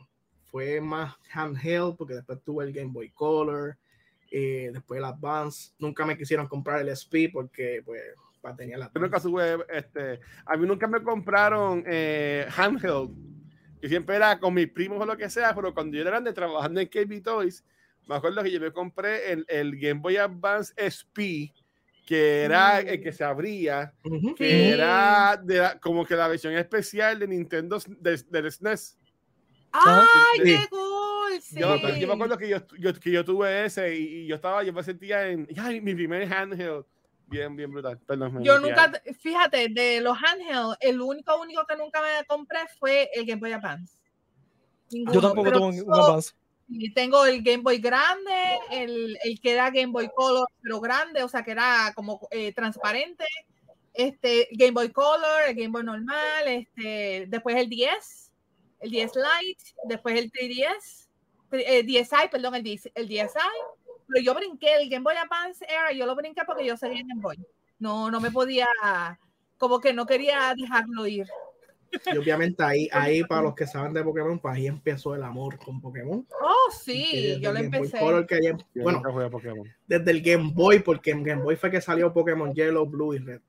fue más handheld, porque después tuve el Game Boy Color, eh, después el Advance. Nunca me quisieron comprar el SP porque, pues para tener la. nunca este, a mí nunca me compraron eh, handheld, que siempre era con mis primos o lo que sea, pero cuando yo era grande trabajando en KB Toys, me acuerdo que yo me compré el, el Game Boy Advance SP, que era el que se abría, que era de como que la versión especial de Nintendo del SNES. ¡Ay, qué cool! Yo, yo, me acuerdo que yo, yo, que yo tuve ese y, yo estaba, yo me sentía en, ya, mi primer handheld bien, bien brutal. yo nunca, fíjate, de los handheld, el único, único que nunca me compré fue el Game Boy Advance. Yo tampoco tengo un Advance. Tengo el Game Boy grande, el, el, que era Game Boy Color, pero grande, o sea, que era como eh, transparente. Este, Game Boy Color, el Game Boy normal, este, después el 10, el 10 Lite, después el 3DS, el 10i, perdón, el 10, el 10i, pero yo brinqué el Game Boy Advance Era, yo lo brinqué porque yo seguía en Game Boy. No, no me podía, como que no quería dejarlo ir. Y obviamente ahí, ahí para los que saben de Pokémon, pues ahí empezó el amor con Pokémon. Oh, sí, yo lo empecé. bueno, desde el Game Boy, porque en Game Boy fue que salió Pokémon Yellow, Blue y Red.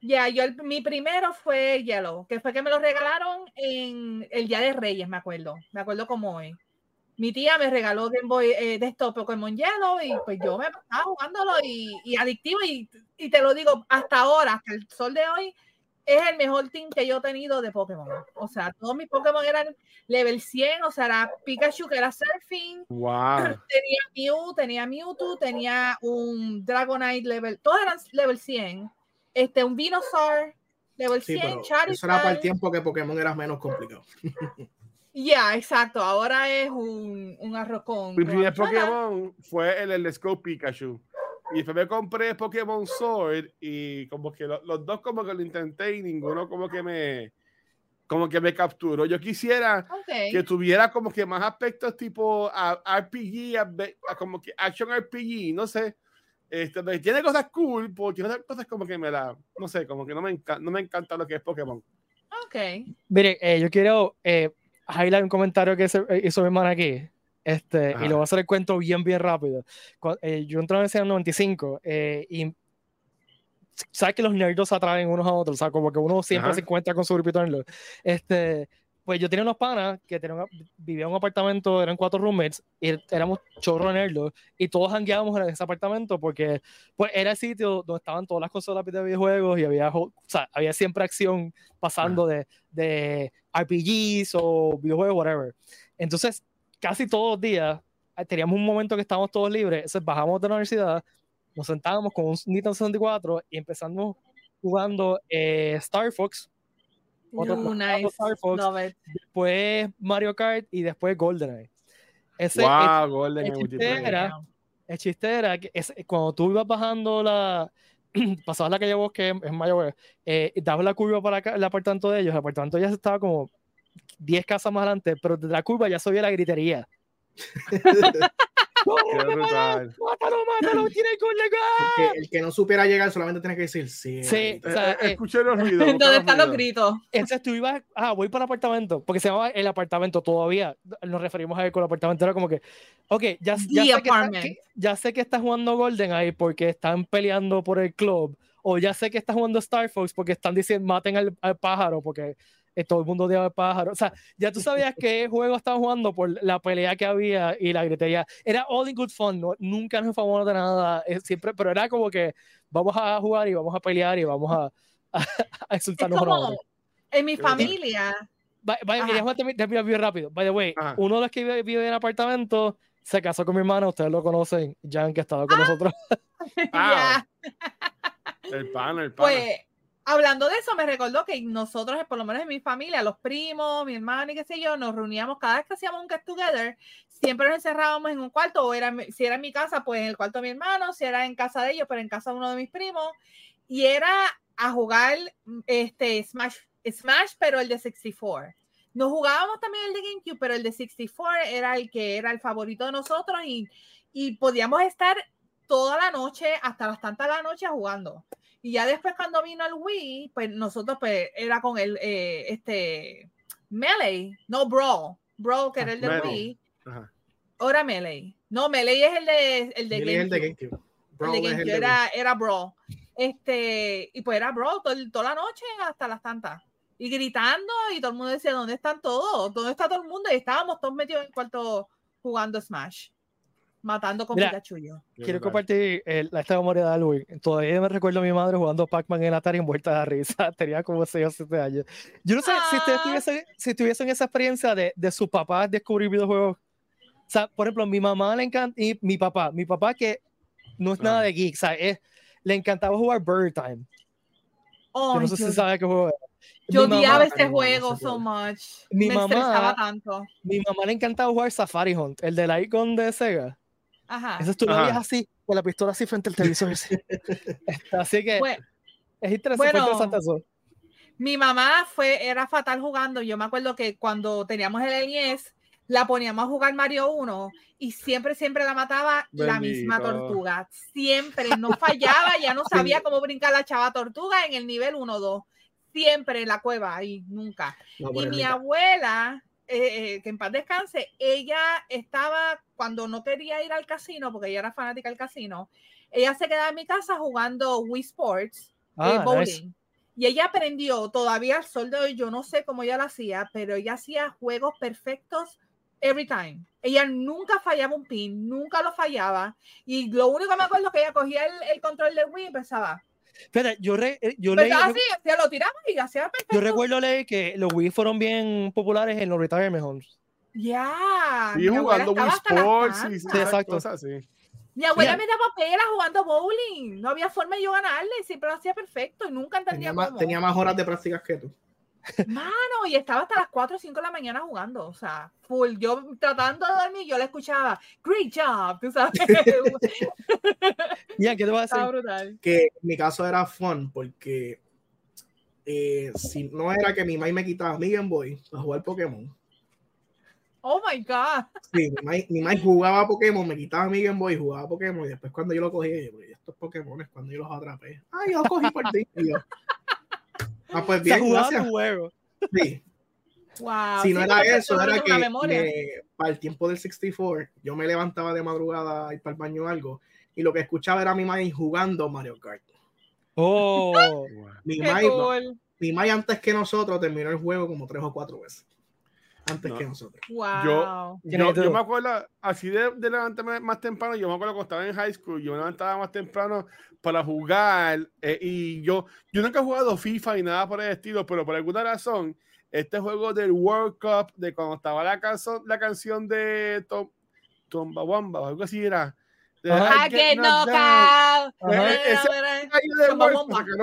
Ya, yo mi primero fue Yellow, que fue que me lo regalaron en el Día de Reyes, me acuerdo. Me acuerdo como hoy mi tía me regaló Game Boy eh, Pokémon Yellow y pues yo me estaba jugándolo y, y adictivo y, y, te lo digo hasta ahora, hasta el sol de hoy, es el mejor team que yo he tenido de Pokémon. O sea, todos mis Pokémon eran level 100, o sea, era Pikachu que era Surfing, wow. tenía Mew, tenía Mewtwo, tenía un Dragonite level, todos eran level 100, este, un Venusaur level 100, Charizard. Eso era para el tiempo que Pokémon era menos complicado. Ya, exacto. Ahora es un, un arroz con. Mi primer Pokémon fue el, el Scope Pikachu. Y después me compré Pokémon Sword y como que los dos como que lo intenté y ninguno como que me como que me capturó. Yo quisiera que tuviera como que más aspectos tipo RPG, como que action RPG, no sé. Este, tiene cosas cool, porque otras cosas como que me la, no sé, como que no me, encanta, no me encanta lo que es Pokémon. Ok. Mire, eh, yo quiero eh, highlight un comentario que eh, hizo mi hermana aquí. Este, y lo voy a hacer el cuento bien, bien rápido. Eh, yo entré en el 95 eh, y sabes que los nerds atraen unos a otros, o sea, como que uno siempre se encuentra con su grupito nerd. Este, pues yo tenía unos panas que tenían, vivían en un apartamento, eran cuatro roommates, y éramos chorros nerdos, y todos hangueábamos en ese apartamento porque pues, era el sitio donde estaban todas las consolas de videojuegos y había, o sea, había siempre acción pasando de, de RPGs o videojuegos, whatever. Entonces, casi todos los días eh, teníamos un momento que estábamos todos libres, entonces bajamos de la universidad, nos sentábamos con un Nintendo 64 y empezamos jugando eh, Star Fox. Otro nice. Star Fox, después Mario Kart y después GoldenEye. Ese, wow, el, GoldenEye el chiste era, el chiste era que cuando tú ibas bajando la, pasabas la calle Bosque en Mayagüez, eh, dabas la curva para acá, el apartamento de ellos, el apartamento ya estaba como 10 casas más adelante, pero de la curva ya se la gritería. mátalo, mátalo, tiene que llegar. el que no supiera llegar solamente tiene que decir sí. Sí, o sea, eh, eh, escuché los ruidos. ¿Dónde están los gritos? Entonces tú ibas, ah, voy para el apartamento, porque se llamaba el apartamento todavía. Nos referimos a él con el apartamento, era como que, ok, ya, ya, sé, que ya sé que estás jugando Golden ahí porque están peleando por el club, o ya sé que estás jugando Star Fox porque están diciendo maten al, al pájaro, porque eh, todo el mundo odiaba el pájaro. O sea, ya tú sabías qué juego estaba jugando por la pelea que había y la gritería. Era all in good fun, ¿no? nunca nos famoso de nada, eh, siempre, pero era como que vamos a jugar y vamos a pelear y vamos a, a, insultarnos como, En mi familia. Vaya, quería terminar bien rápido. By the way, uno de los que vive, vive, en apartamento se casó con mi hermana, ustedes lo conocen, Jan, que estaba con ah. nosotros. ah. El pan, el pan. Pues, hablando de eso, me recordó que nosotros, por lo menos en mi familia, los primos, mi hermano y qué sé yo, nos reuníamos cada vez que hacíamos un get together, siempre nos encerrábamos en un cuarto, o era, si era en mi casa, pues en el cuarto de mi hermano, si era en casa de ellos, pero en casa de uno de mis primos, y era a jugar este Smash, Smash, pero el de 64. Nos jugábamos también el de GameCube, pero el de 64 era el que era el favorito de nosotros y, y podíamos estar toda la noche, hasta las tantas de la noche jugando. Y ya después cuando vino el Wii, pues nosotros pues era con el, eh, este, Melee, no Brawl, Brawl que era el de Wii. Ahora Melee. No, Melee es el de, el de GameCube. El de GameCube. el de GameCube era, era Brawl. Este, y pues era Brawl toda la noche hasta las tantas. Y gritando y todo el mundo decía, ¿dónde están todos? ¿Dónde está todo el mundo? Y estábamos todos metidos en el cuarto jugando Smash matando con Pikachu yo. Quiero compartir esta memoria de Halloween. Todavía me recuerdo a mi madre jugando Pac-Man en Atari envuelta de risa. Tenía como 6 o 7 años. Yo no sé si ustedes tuviesen, si tuviesen esa experiencia de, de su papá descubrir videojuegos. O sea, por ejemplo, mi mamá le encanta, y mi papá, mi papá que no es nada de geek, o sea, es, le encantaba jugar Bird Time. Oh, yo no sé si sabe qué juego Yo odiaba ese juego so much. Mi me mamá, tanto. Mi mamá le encantaba jugar Safari Hunt, el del icon de Sega. Ajá. Eso tú lo veías así, con la pistola así frente al televisor. así que es interesante, eso. Mi mamá fue, era fatal jugando. Yo me acuerdo que cuando teníamos el NES, la poníamos a jugar Mario 1 y siempre, siempre la mataba la misma tortuga. Siempre, no fallaba, ya no sabía cómo brincar la chava tortuga en el nivel 1-2. Siempre en la cueva y nunca. y mi abuela eh, eh, que en paz descanse, ella estaba, cuando no quería ir al casino, porque ella era fanática del casino, ella se quedaba en mi casa jugando Wii Sports, eh, ah, bowling. Y ella aprendió, todavía al sol de hoy, yo no sé cómo ella lo hacía, pero ella hacía juegos perfectos every time. Ella nunca fallaba un pin, nunca lo fallaba. Y lo único que me acuerdo es que ella cogía el, el control del Wii y empezaba Espera, yo, re, eh, yo leí. Así, lo tiramos y hacía perfecto. Yo recuerdo leer que los Wii fueron bien populares en los retirement homes. Ya. Y jugando Wii Sports. Sí, sí, exacto. Mi abuela me daba pela jugando bowling. No había forma de yo ganarle. Siempre lo hacía perfecto y nunca entendía tenía Más, tenía más horas de prácticas que tú. Mano, y estaba hasta las 4 o 5 de la mañana jugando, o sea, full. Yo tratando de dormir, yo le escuchaba, great job, tú sabes. ya, ¿qué te vas a decir? Que en mi caso era fun, porque eh, si no era que mi mamá me quitaba mi Game Boy a jugar Pokémon. Oh my God. Sí, mi mamá jugaba Pokémon, me quitaba mi Game Boy, jugaba Pokémon, y después cuando yo lo cogía, yo, estos Pokémon cuando yo los atrapé. Ay, yo los cogí por ti. Ah, pues bien, gracias. Juego. Sí. Wow, si no era eso, era que para el tiempo del 64, yo me levantaba de madrugada y para el baño o algo, y lo que escuchaba era mi madre jugando Mario Kart. Oh, mi madre antes que nosotros terminó el juego como tres o cuatro veces antes que nosotros. Wow. Yo, yo, me acuerdo, así de, de, levantarme más temprano, yo me acuerdo cuando estaba en high school, yo me levantaba más temprano para jugar eh, y yo, yo nunca he jugado FIFA ni nada por el estilo, pero por alguna razón, este juego del World Cup, de cuando estaba la, canción, la canción de Tom, Tomba Wamba, algo así era. I get knocked out. Ese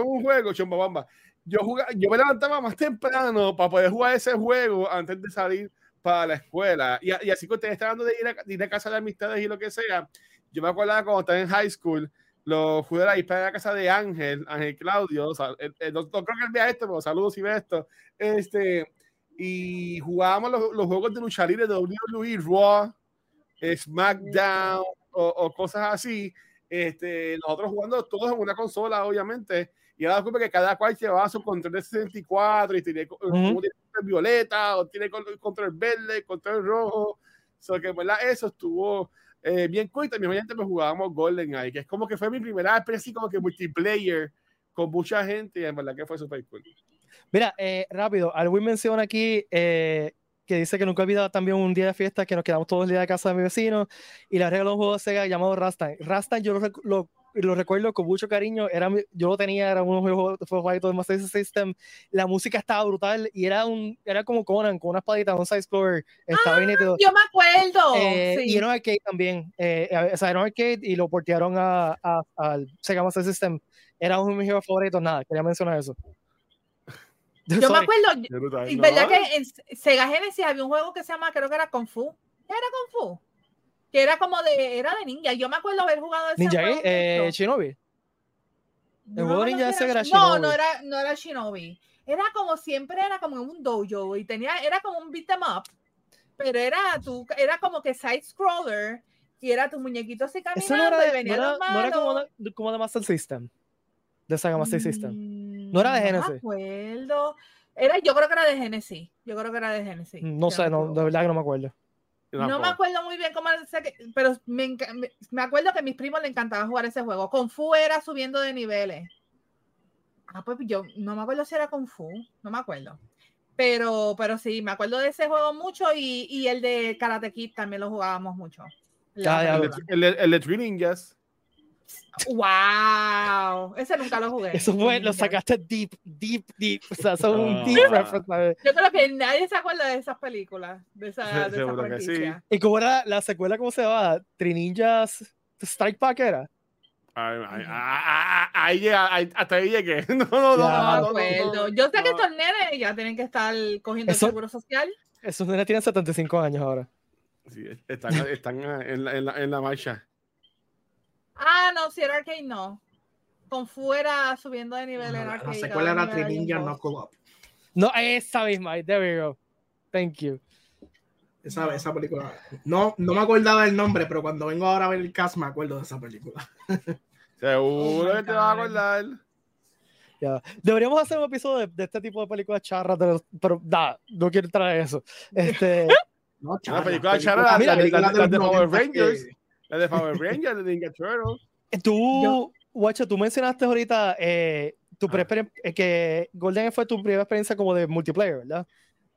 un juego, Chumbawamba yo, jugaba, yo me levantaba más temprano para poder jugar ese juego antes de salir para la escuela. Y, y así que ustedes estaban hablando de ir a, casa de amistades y lo que sea. Yo me acuerdo cuando estaba en high school, lo jugué ahí para la casa de Ángel, Ángel Claudio. O sea, no, creo que él vea esto, pero saludos si ve esto. Este, y jugábamos los, los juegos de lucha libre de WWE, Raw, SmackDown o, o, cosas así. Este, nosotros jugando todos en una consola, obviamente y ahora descubrí que cada cual llevaba su control de 64 y tiene, uh -huh. tiene control violeta o tiene control verde, control rojo. So que, ¿verdad? Eso estuvo eh, bien cool. También obviamente me jugábamos GoldenEye, que es como que fue mi primera experiencia como que multiplayer con mucha gente y en verdad que fue súper cool. Mira, eh, rápido, Alwin menciona aquí eh, que dice que nunca olvidado también un día de fiesta que nos quedamos todos el día de casa de mi vecino y le regaló un juego de Sega llamado Rastan. Rastan yo lo, lo lo recuerdo con mucho cariño. Era, yo lo tenía, era un juego, fue de Master System. La música estaba brutal y era un era como Conan, con una espadita, un side explorer. Estaba ah, Yo me acuerdo. Eh, y era un arcade también. Eh, o sea, era un arcade y lo portearon a, a, al Sega Master System. Era uno de mis juegos favoritos. Nada, quería mencionar eso. Yo me acuerdo, y verdad que en Sega Genesis había un juego que se llama, creo que era Kung Fu. ¿Era Kung Fu? Que era como de, era de ninja. Yo me acuerdo haber jugado ese ninja, juego. Eh, Shinobi. El juego ninja ese era Shinobi. No, no era, no era Shinobi. Era como siempre, era como un dojo y tenía, era como un beat em up, pero era tú, era como que side scroller y era tu muñequito así caminando no era, y venía no era, no era como, de, como de Master System, de Sega Master System. Mm, no era de Genesis. No me acuerdo. Era, yo creo que era de Genesis. Yo creo que era de Genesis. No sé, no, de verdad que no me acuerdo. No me acuerdo muy bien cómo, pero me, me, acuerdo que a mis primos le encantaba jugar ese juego. Con Fu era subiendo de niveles. Ah, pues yo no me acuerdo si era Kung Fu, no me acuerdo. Pero, pero sí, me acuerdo de ese juego mucho y, y el de Karate Kid también lo jugábamos mucho. el, el, el, de Three Ninjas. ¡Wow! Ese nunca lo jugué. Eso fue, lo sacaste deep, deep, deep. O sea, son un deep reference. Yo creo que nadie se acuerda de esas películas. De esa, de Seguro que sí. ¿Y cómo era la secuela? ¿Cómo se llamaba? ¿Trininjas Strike Back era? Ahí llega, hasta ahí llegué. No, no, no, no, Yo sé que estos nenes ya tienen que estar cogiendo el seguro social. Esos nenes tienen 75 años ahora. Sí, están, están en, la, en, la, en la marcha. Ah, no, si era arcade, no. Con fuera subiendo de nivel en arcade. La secuela era Trininja Knuckle Up. No, esa misma. There we go. Thank you. Esa, esa película. No, no me acordaba del nombre, pero cuando vengo ahora a ver el cast me acuerdo de esa película. Seguro que te vas a acordar. Ya. Deberíamos hacer un episodio de, este tipo de películas charras, pero da, no quiero entrar en eso. Este, no, charra, la película charra, la, de Power Rangers, la de Power Rangers, de Ninja Turtles. Tú, Guacho, tú mencionaste ahorita eh, tu ah. eh, que Golden fue tu primera experiencia como de multiplayer, ¿verdad?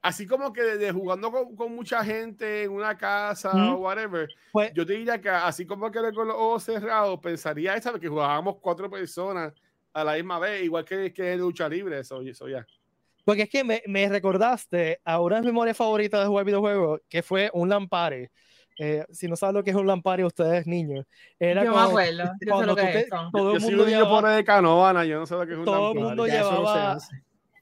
así como que de, jugando con, mucha gente en una casa o whatever, pues yo te diría que así como que con los ojos cerrados, pensaría esa que jugábamos cuatro personas a la misma vez, igual que, que lucha libre, eso, eso ya. Porque es que me, me, recordaste a una de mis memorias favoritas de jugar videojuegos, que fue un Lampare. Eh, si no sabes lo que es un Lampare, ustedes niños. Era yo me acuerdo. Yo sé lo que es Todo el mundo llevaba, de canoana, yo no sé lo que es un Todo el mundo llevaba.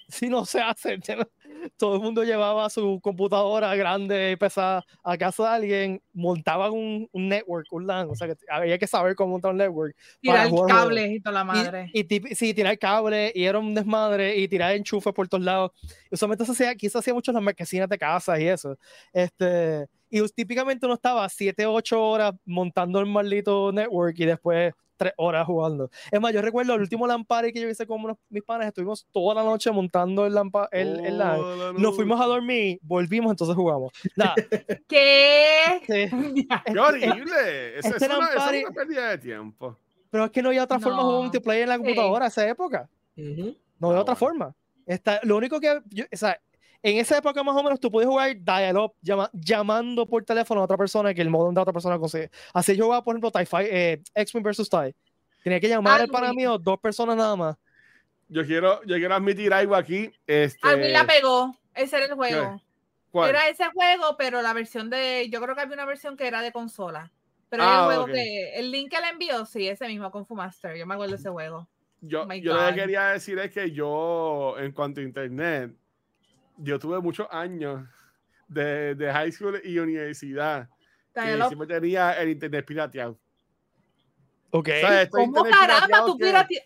Si no se hace, todo el mundo llevaba su computadora grande y pesada a casa de alguien, montaban un, un, network, un LAN, o sea que había que saber cómo montar un network. Tirar cables y toda la madre. Y, sí, tirar cables y era un desmadre y tirar enchufes por todos lados. Y usualmente se hacía, se hacía mucho en las marquesinas de casa y eso. Este, y típicamente uno estaba 7, 8 horas montando el maldito network y después tres horas jugando. Es más, yo recuerdo el último Lampari que yo hice con mis panes, estuvimos toda la noche montando el lampa, el, el Nos fuimos a dormir, volvimos, entonces jugamos. ¿Qué? ¡Qué horrible! Este es una, pérdida de tiempo. Pero es que no había otra forma de jugar multiplayer en la computadora esa época. No había otra forma. Está, lo único que, o sea, en esa época más o menos tú podías jugar dial-up llamando por teléfono a otra persona que el modem de otra persona consigue. Así yo jugaba, por ejemplo, eh, X-Men vs. TIE. Tenía que llamar al para mío dos personas nada más. Yo quiero, yo quiero admitir algo aquí. Este... mí la pegó. Ese era el juego. Era ese juego, pero la versión de. Yo creo que había una versión que era de consola. Pero el ah, que. El link que le envió, sí, ese mismo con Fumaster. Yo me acuerdo de ese juego. Yo, oh yo lo que quería decir es que yo, en cuanto a internet, yo tuve muchos años de, de high school y universidad. Que siempre tenía el internet pirateado. Ok. ¿Cómo caramba tú pirateas?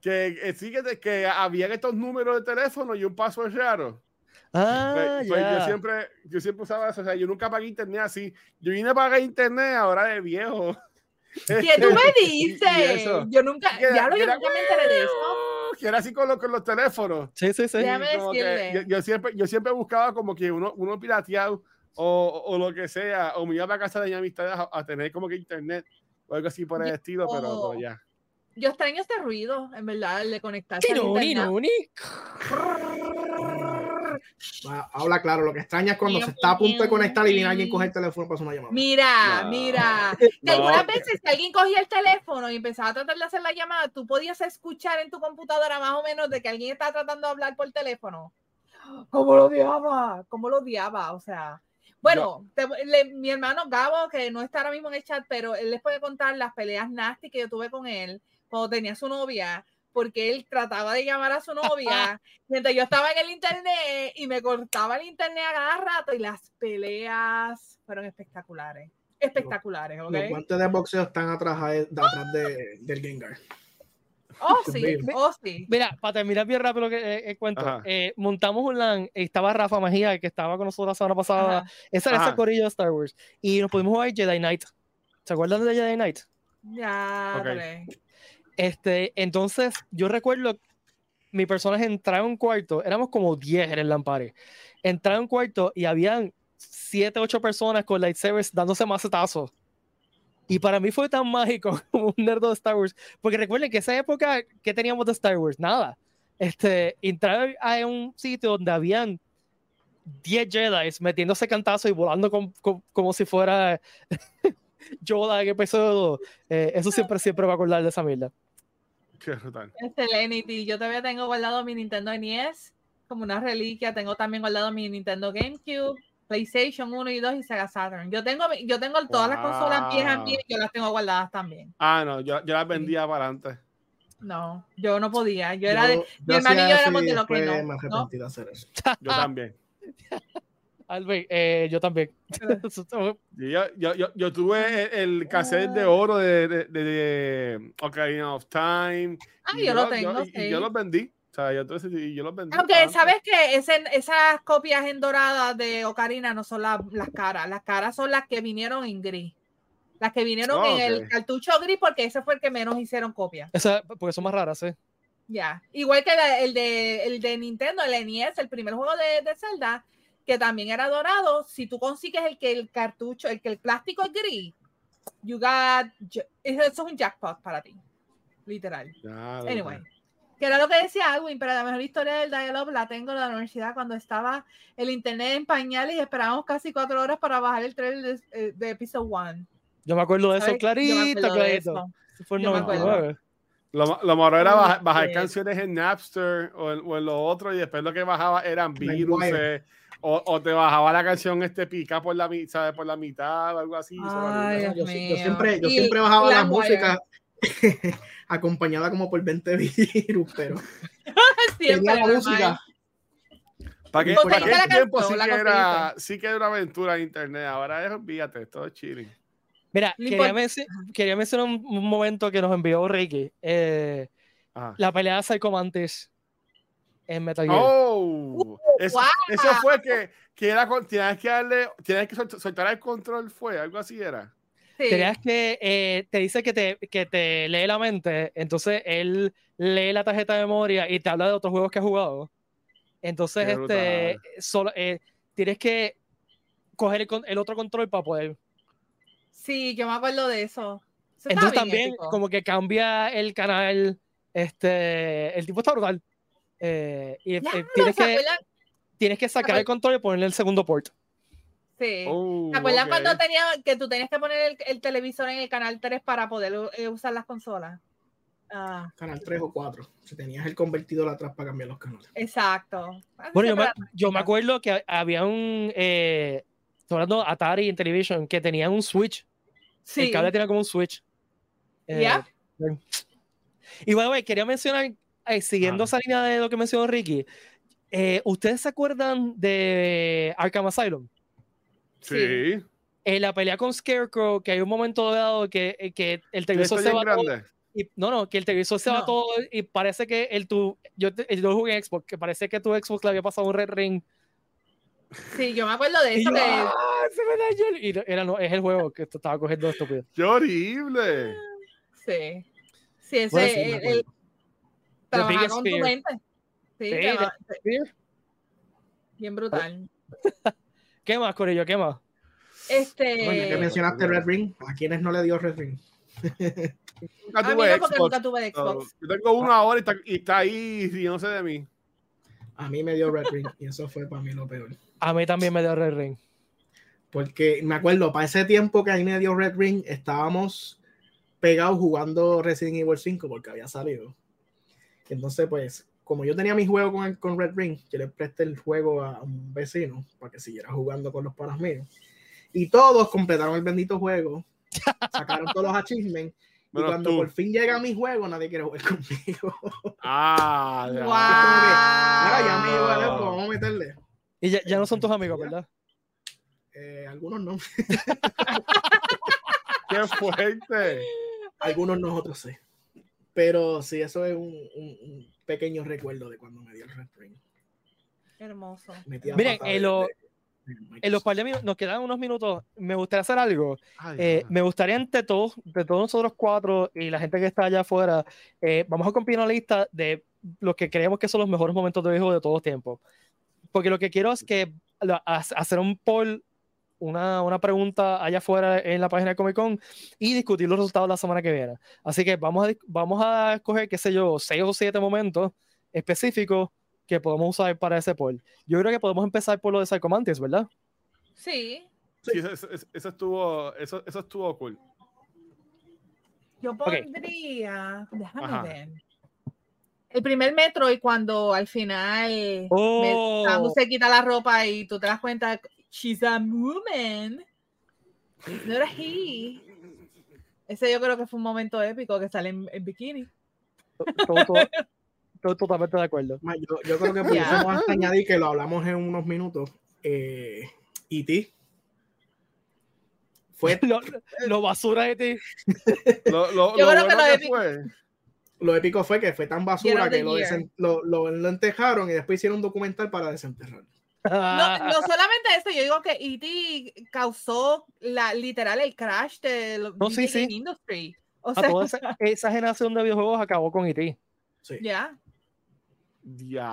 Que, que, sí, que, que había estos números de teléfono y un password raro. Ah, pues, pues yo siempre, yo siempre usaba eso. O sea, yo nunca pagué internet así. Yo vine a pagar internet ahora de viejo. ¿Qué tú me dices? yo nunca, ya lo, yo nunca me enteré de eso que era así con, con los teléfonos. Sí, sí, sí. yo, siempre, yo siempre buscaba como que uno, uno pirateado o, o, lo que sea, o me iba a casa de mi amistad a, tener como que internet o algo así por el estilo, pero, ya. Yo extraño este ruido, en verdad, el de conectarse. Nuni, habla claro, lo que extraña es cuando se está a punto de conectar y viene alguien a coger el teléfono para hacer una llamada. Mira, mira. algunas veces si alguien cogía el teléfono y empezaba a tratar de hacer la llamada, tú podías escuchar en tu computadora más o menos de que alguien estaba tratando de hablar por teléfono. ¿Cómo lo odiaba? ¿Cómo lo odiaba? O sea, bueno, mi hermano Gabo, que no está ahora mismo en el chat, pero él les puede contar las peleas nasty que yo tuve con él cuando tenía su novia porque él trataba de llamar a su novia mientras yo estaba en el internet y me cortaba el internet a cada rato y las peleas fueron espectaculares. Espectaculares, ¿ok? Los guantes de boxeo están atrás, atrás de, del Gengar. Oh, sí, oh, sí. Mira, para terminar bien rápido lo que eh, eh, cuento, eh, montamos un LAN, estaba Rafa Magía, que estaba con nosotros la semana pasada, esa era esa corilla de Star Wars, y nos pudimos jugar Jedi Knight. ¿Se acuerdan de Jedi Knight? Ya, Este, entonces, yo recuerdo mi personaje entraba en un cuarto, éramos como 10 en el Lampare. Entraba en un cuarto y habían 7, 8 personas con lightsabers dándose macetazos. Y para mí fue tan mágico como un nerd de Star Wars. Porque recuerden que esa época, ¿qué teníamos de Star Wars? Nada. Este, entrar a un sitio donde habían 10 Jedi metiéndose cantazos y volando como si fuera Yoda en episodio 2. Eh, eso siempre, siempre va a acordar de esa mierda. Qué brutal. Excelente. Yo todavía tengo guardado mi Nintendo NES como una reliquia. Tengo también guardado mi Nintendo GameCube. PlayStation 1 y 2 y Sega Saturn. Yo tengo, yo tengo todas las consolas viejas mías yo las tengo guardadas también. Ah, no, yo, yo las vendía para antes. No, yo no podía. Yo era de, mi hermano y yo éramos de lo que no. Me ¿no? De hacer eso. Yo también. Albert, eh, yo también. yo, yo, yo, yo, tuve el, cassette de oro de, de, de, Ocarina of Time. Ah, yo, lo tengo. sí. y yo los vendí yo, entonces, yo los vendí. Aunque sabes que esas copias en dorada de Ocarina no son las caras, las caras son las que vinieron en gris. Las que vinieron en el cartucho gris, porque ese fue el que menos hicieron copias. porque son más raras, ¿eh? Ya. Igual que el, de, el de Nintendo, el NES, el primer juego de, de, Zelda, que también era dorado. Si tú consigues el que el cartucho, el que el plástico es gris, you got. Eso es un jackpot para ti. Literal. anyway que era lo que decía Alwin, pero la mejor historia del dial la tengo en la universidad cuando estaba el internet en pañales y esperábamos casi cuatro horas para bajar el trailer de, eh, de Episode 1. Yo me acuerdo de eso clarito, clarito. Fue el 99. Lo, lo mejor era bajar, canciones en Napster o en, o en, lo otro y después lo que bajaba eran virus o, o, te bajaba la canción este pica por la, ¿sabes? por la mitad o algo así. Ay, yo, yo, siempre, yo siempre bajaba la, música acompañada como por 20 virus, pero tenía la música. ¿Para qué, ¿para qué tiempo sí que, era, sí que era una aventura en internet? Ahora es, olvídate, todo es chilling. Mira, quería, quería, mencionar un, momento que nos envió Ricky. Eh, la pelea de Psycho en Metal Gear. ¡Oh! Uh, eso, eso, fue que, que era, tienes que darle, tienes que soltar el control, fue, algo así era. Creas que eh, te dice que te, que te lee la mente, entonces él lee la tarjeta de memoria y te habla de otros juegos que has jugado. Entonces, este, solo, eh, tienes que coger el, otro control para poder. Sí, yo me acuerdo de eso. entonces también, como que cambia el canal. Este, el tipo está brutal. Eh, y tienes, que, tienes que sacar el control y ponerle el segundo port. Sí. Oh, ¿Te acuerdas cuando tenía, que tú tenías que poner el, televisor en el canal 3 para poder eh, usar las consolas? Ah. Canal 3 o 4. Si tenías el convertidor atrás para cambiar los canales. Exacto. Bueno, yo me, yo me, acuerdo que había un. Eh, hablando Atari en Television que tenía un switch. Sí. El cable tenía como un switch. Eh, ¿Ya? Y bueno, quería mencionar, eh, siguiendo esa línea de lo que mencionó Ricky, ¿ustedes se acuerdan de Arkham Asylum? Sí. En la pelea con Scarecrow, que hay un momento dado que, eh, que el televisor se va todo, y, no, no, que el televisor se va todo y parece que el tu, yo, yo jugué en Xbox, que parece que tu Xbox le había pasado un Red Ring. Sí, yo me acuerdo de eso. ¡Ah, se me dañó! Y era, no, es el juego que estaba cogiendo estúpido. ¡Qué horrible! Sí. Sí, ese bueno, sí, el, trabajar con tu mente. Sí, sí bien brutal. ¿Qué más, Corillo? ¿Qué más? Este... Bueno, que mencionaste Red Ring, ¿a quiénes no le dio Red Ring? nunca tuve, Xbox. nunca tuve Xbox. Yo tengo uno ahora y está, y está ahí y no sé de mí. A mí me dio Red Ring y eso fue para mí lo peor. A mí también me dio Red Ring. Porque me acuerdo, para ese tiempo que a mí me dio Red Ring, estábamos pegados jugando Resident Evil 5 porque había salido. Entonces, pues, como yo tenía mi juego con, con Red Ring, yo le presté el juego a un vecino para que siguiera jugando con los panas míos. Y todos completaron el bendito juego, sacaron todos los achievements. y cuando por fin llega mi juego, nadie quiere jugar conmigo. Ah, ya. Wow. ya me vamos a meterle. Y ya, ya no son tus amigos, ¿verdad? Eh, algunos no. ¡Qué fuerte! Algunos nosotros sí. Pero sí, eso es un, un, pequeño recuerdo de cuando me dio el Red Hermoso. Miren, en, en los par de minutos, nos quedan unos minutos. Me gustaría hacer algo. Eh, me gustaría entre todos, de todos nosotros cuatro y la gente que está allá afuera, eh, vamos a compilar una lista de los que creemos que son los mejores momentos de videojuego de todos tiempos. Porque lo que quiero es que hacer un poll, una, una, pregunta allá afuera en la página de Comic Con y discutir los resultados la semana que viene. Así que vamos a, vamos a escoger, qué sé yo, seis o siete momentos específicos que podemos usar para ese poll. Yo creo que podemos empezar por lo de Psychomantis, ¿verdad? Sí. Sí, eso, estuvo, eso, eso, estuvo cool. Yo pondría, déjame ver. El primer metro y cuando al final oh. se quita la ropa y tú te das cuenta, she's a woman. No era he. Ese yo creo que fue un momento épico que sale en, bikini. Estoy totalmente de acuerdo. Yo, yo creo que podemos añadir que lo hablamos en unos minutos. Eh, E.T. Fue lo, basura de ti. Lo, lo, yo creo que lo épico, fue. lo épico fue que fue tan basura que lo, lo, entejaron y después hicieron un documental para desenterrarlo. No, no, solamente eso, yo digo que E.T. causó la, literal el crash de no, sí, sí. industry. O sea, esa, esa, generación de videojuegos acabó con E.T. Sí. Ya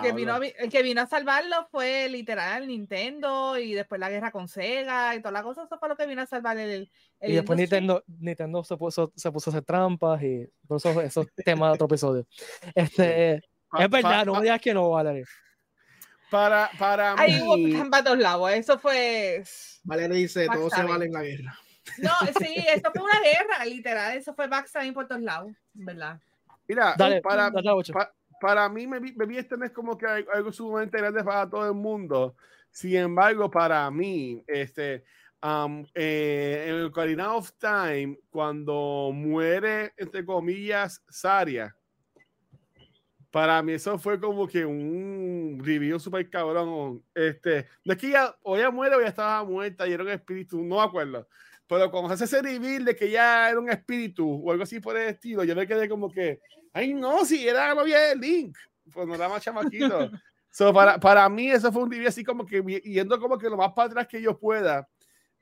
que vino, el que vino a salvarlo fue literal Nintendo y después la guerra con Sega y toda la cosa. Eso fue lo que vino a salvar el. y después Nintendo, Nintendo se, puso, se puso a hacer trampas y por eso esos temas de otro episodio. Este, es verdad, no me digas que no, Valerie. Para, para Ahí mí. hubo para todos lados. Eso fue. Valerie dice: todo se vale en la guerra. No, sí, esto fue una guerra, literal. Eso fue backstabbing por todos lados, ¿verdad? Mira, para, para, para mí, me, vi este no es como que algo sumamente grande para todo el mundo. Sin embargo, para mí, este, eh, en el Ocarina of Time, cuando muere, entre comillas, Saria, para mí eso fue como que un review súper cabrón. Este, no es que ya o ya muere o ya estaba muerta y era un espíritu, no me acuerdo. Pero cuando se hace ese reveal de que ya era un espíritu o algo así por el estilo, yo me quedé como que, ay no, si era la novia de Link, pues no era más chamaquito. so, para, para mí eso fue un día así como que yendo como que lo más para atrás que yo pueda.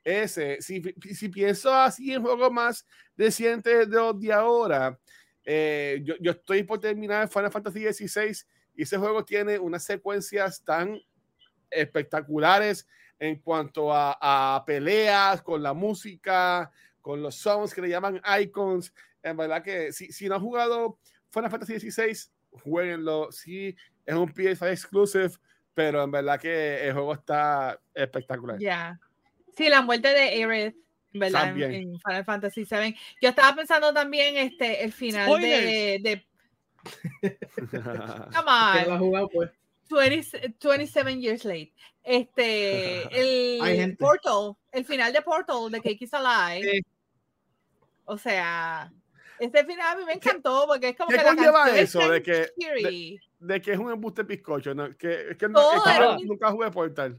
Ese, si, si pienso así en juegos más recientes de, de ahora, eh, yo, yo, estoy por terminar Final Fantasy XVI y ese juego tiene unas secuencias tan espectaculares en cuanto a, a peleas, con la música, con los songs que le llaman icons. En verdad que si, si no han jugado Final Fantasy XVI, jueguenlo. Sí, es un PS5 exclusive, pero en verdad que el juego está espectacular. Ya. Sí, la muerte de Aerith, ¿verdad? En, Final Fantasy VII. Yo estaba pensando también este, el final de, de... Come on. jugado, pues? 27 years late. Este, el Portal, el final de Portal de Cake is Alive. O sea, este final a mí me encantó porque es como ¿Qué que la eso de que, de, que es un embuste piscocho? ¿no? Que, es que, no, nunca jugué Portal.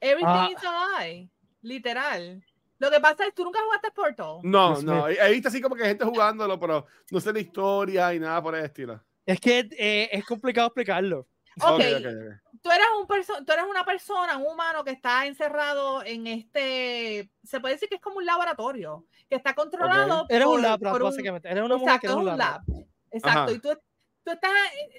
Everything ah. is alive, literal. Lo que pasa es tú nunca jugaste Portal. No, no. He visto así como que gente jugándolo, pero no sé la historia y nada por el estilo. Es que eh, es complicado explicarlo. Okay. Okay, Tú, eres un tú eres una persona, un humano que está encerrado en este, se puede decir que es como un laboratorio, que está controlado. Eres un lab, básicamente. Eres una mujer que es un lab. Exacto. Y tú, tú, estás,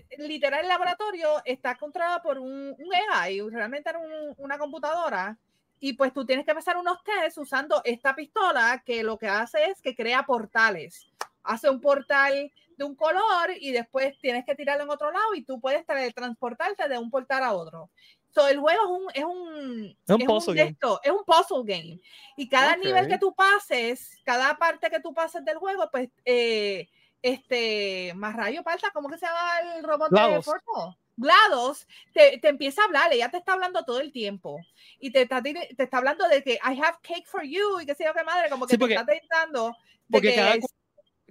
eh, literal, el laboratorio está controlado por un, un AI, realmente era una computadora. Y pues tú tienes que empezar unos tests usando esta pistola que lo que hace es que crea portales. Hace un portal de un color y después tienes que tirarlo en otro lado y tú puedes transportarte de un portal a otro. So, el juego es un, es un, es un, puzzle, game. es un puzzle game. Y cada nivel que tú pases, cada parte que tú pases del juego, pues, eh, este, más rayo falta, ¿cómo que se llama el robot de Fortnite? GLaDOS te, te, empieza a hablar, ella te está hablando todo el tiempo y te está, te está hablando de que I have cake for you y que sé yo qué madre, como que te está intentando porque cada,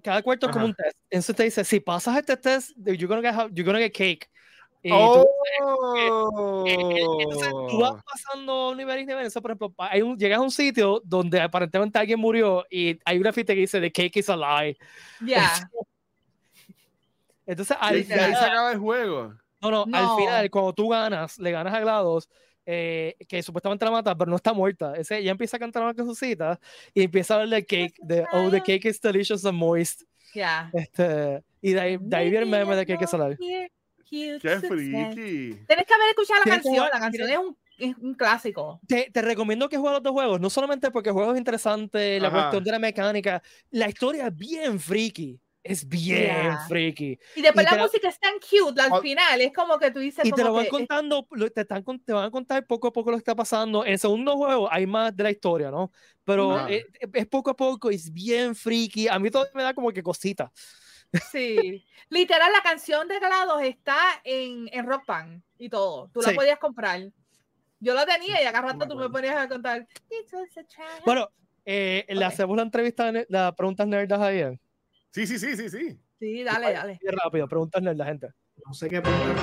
cada cuarto es como un test. Entonces te dice, si pasas este test, you're gonna get, you're gonna get cake. Y oh. tú, entonces, tú vas pasando niveles y niveles. Por ejemplo, hay un, llegas a un sitio donde aparentemente alguien murió y hay una fiesta que dice The cake is a lie. Ya. Entonces, ahí se acaba el juego. No, no, al final, cuando tú ganas, le ganas a GLaDOS, eh, que supuestamente la mata, pero no está muerta. Ese, ella empieza a cantar una cancioncita y empieza a hablar de cake, de Oh, the cake is delicious and moist. Yeah. Este, y de ahí, de ahí viene el meme de Cake is alive. ¡Qué friki! Tienes que haber escuchado la canción, la canción es un, es un clásico. Te, te, recomiendo que juegues los dos juegos, no solamente porque el juego es interesante, la cuestión de la mecánica, la historia es bien friki es bien freaky. Y después la música es tan cute al final, es como que tú dices. Y te lo van contando, te, están, te van a contar poco a poco lo que está pasando. En el segundo juego hay más de la historia, ¿no? Pero es, poco a poco, es bien freaky. A mí todo me da como que cosita. Sí, literal, la canción de GLaDOS está en, en Rock Band y todo. Tú la podías comprar. Yo la tenía y acá rato tú me ponías a contar. Bueno, eh, le hacemos la entrevista, las preguntas nerdas ahí. Sí, sí, sí, sí, sí. Sí, dale, dale. rápido, pregúntale a la gente. No sé qué preguntar.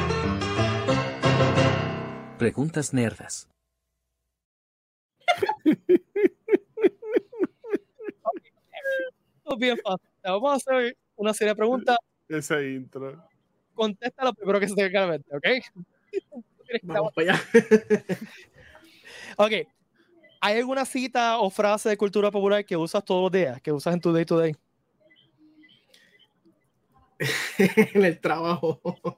Preguntas nerdas. Bien fácil. Vamos a hacer una serie de preguntas. Ese intro. Contesta lo primero que se te venga a la mente, ¿ok? Vamos para allá. ok. ¿Hay alguna cita o frase de cultura popular que usas todos los días, que usas en tu day to day? en el trabajo.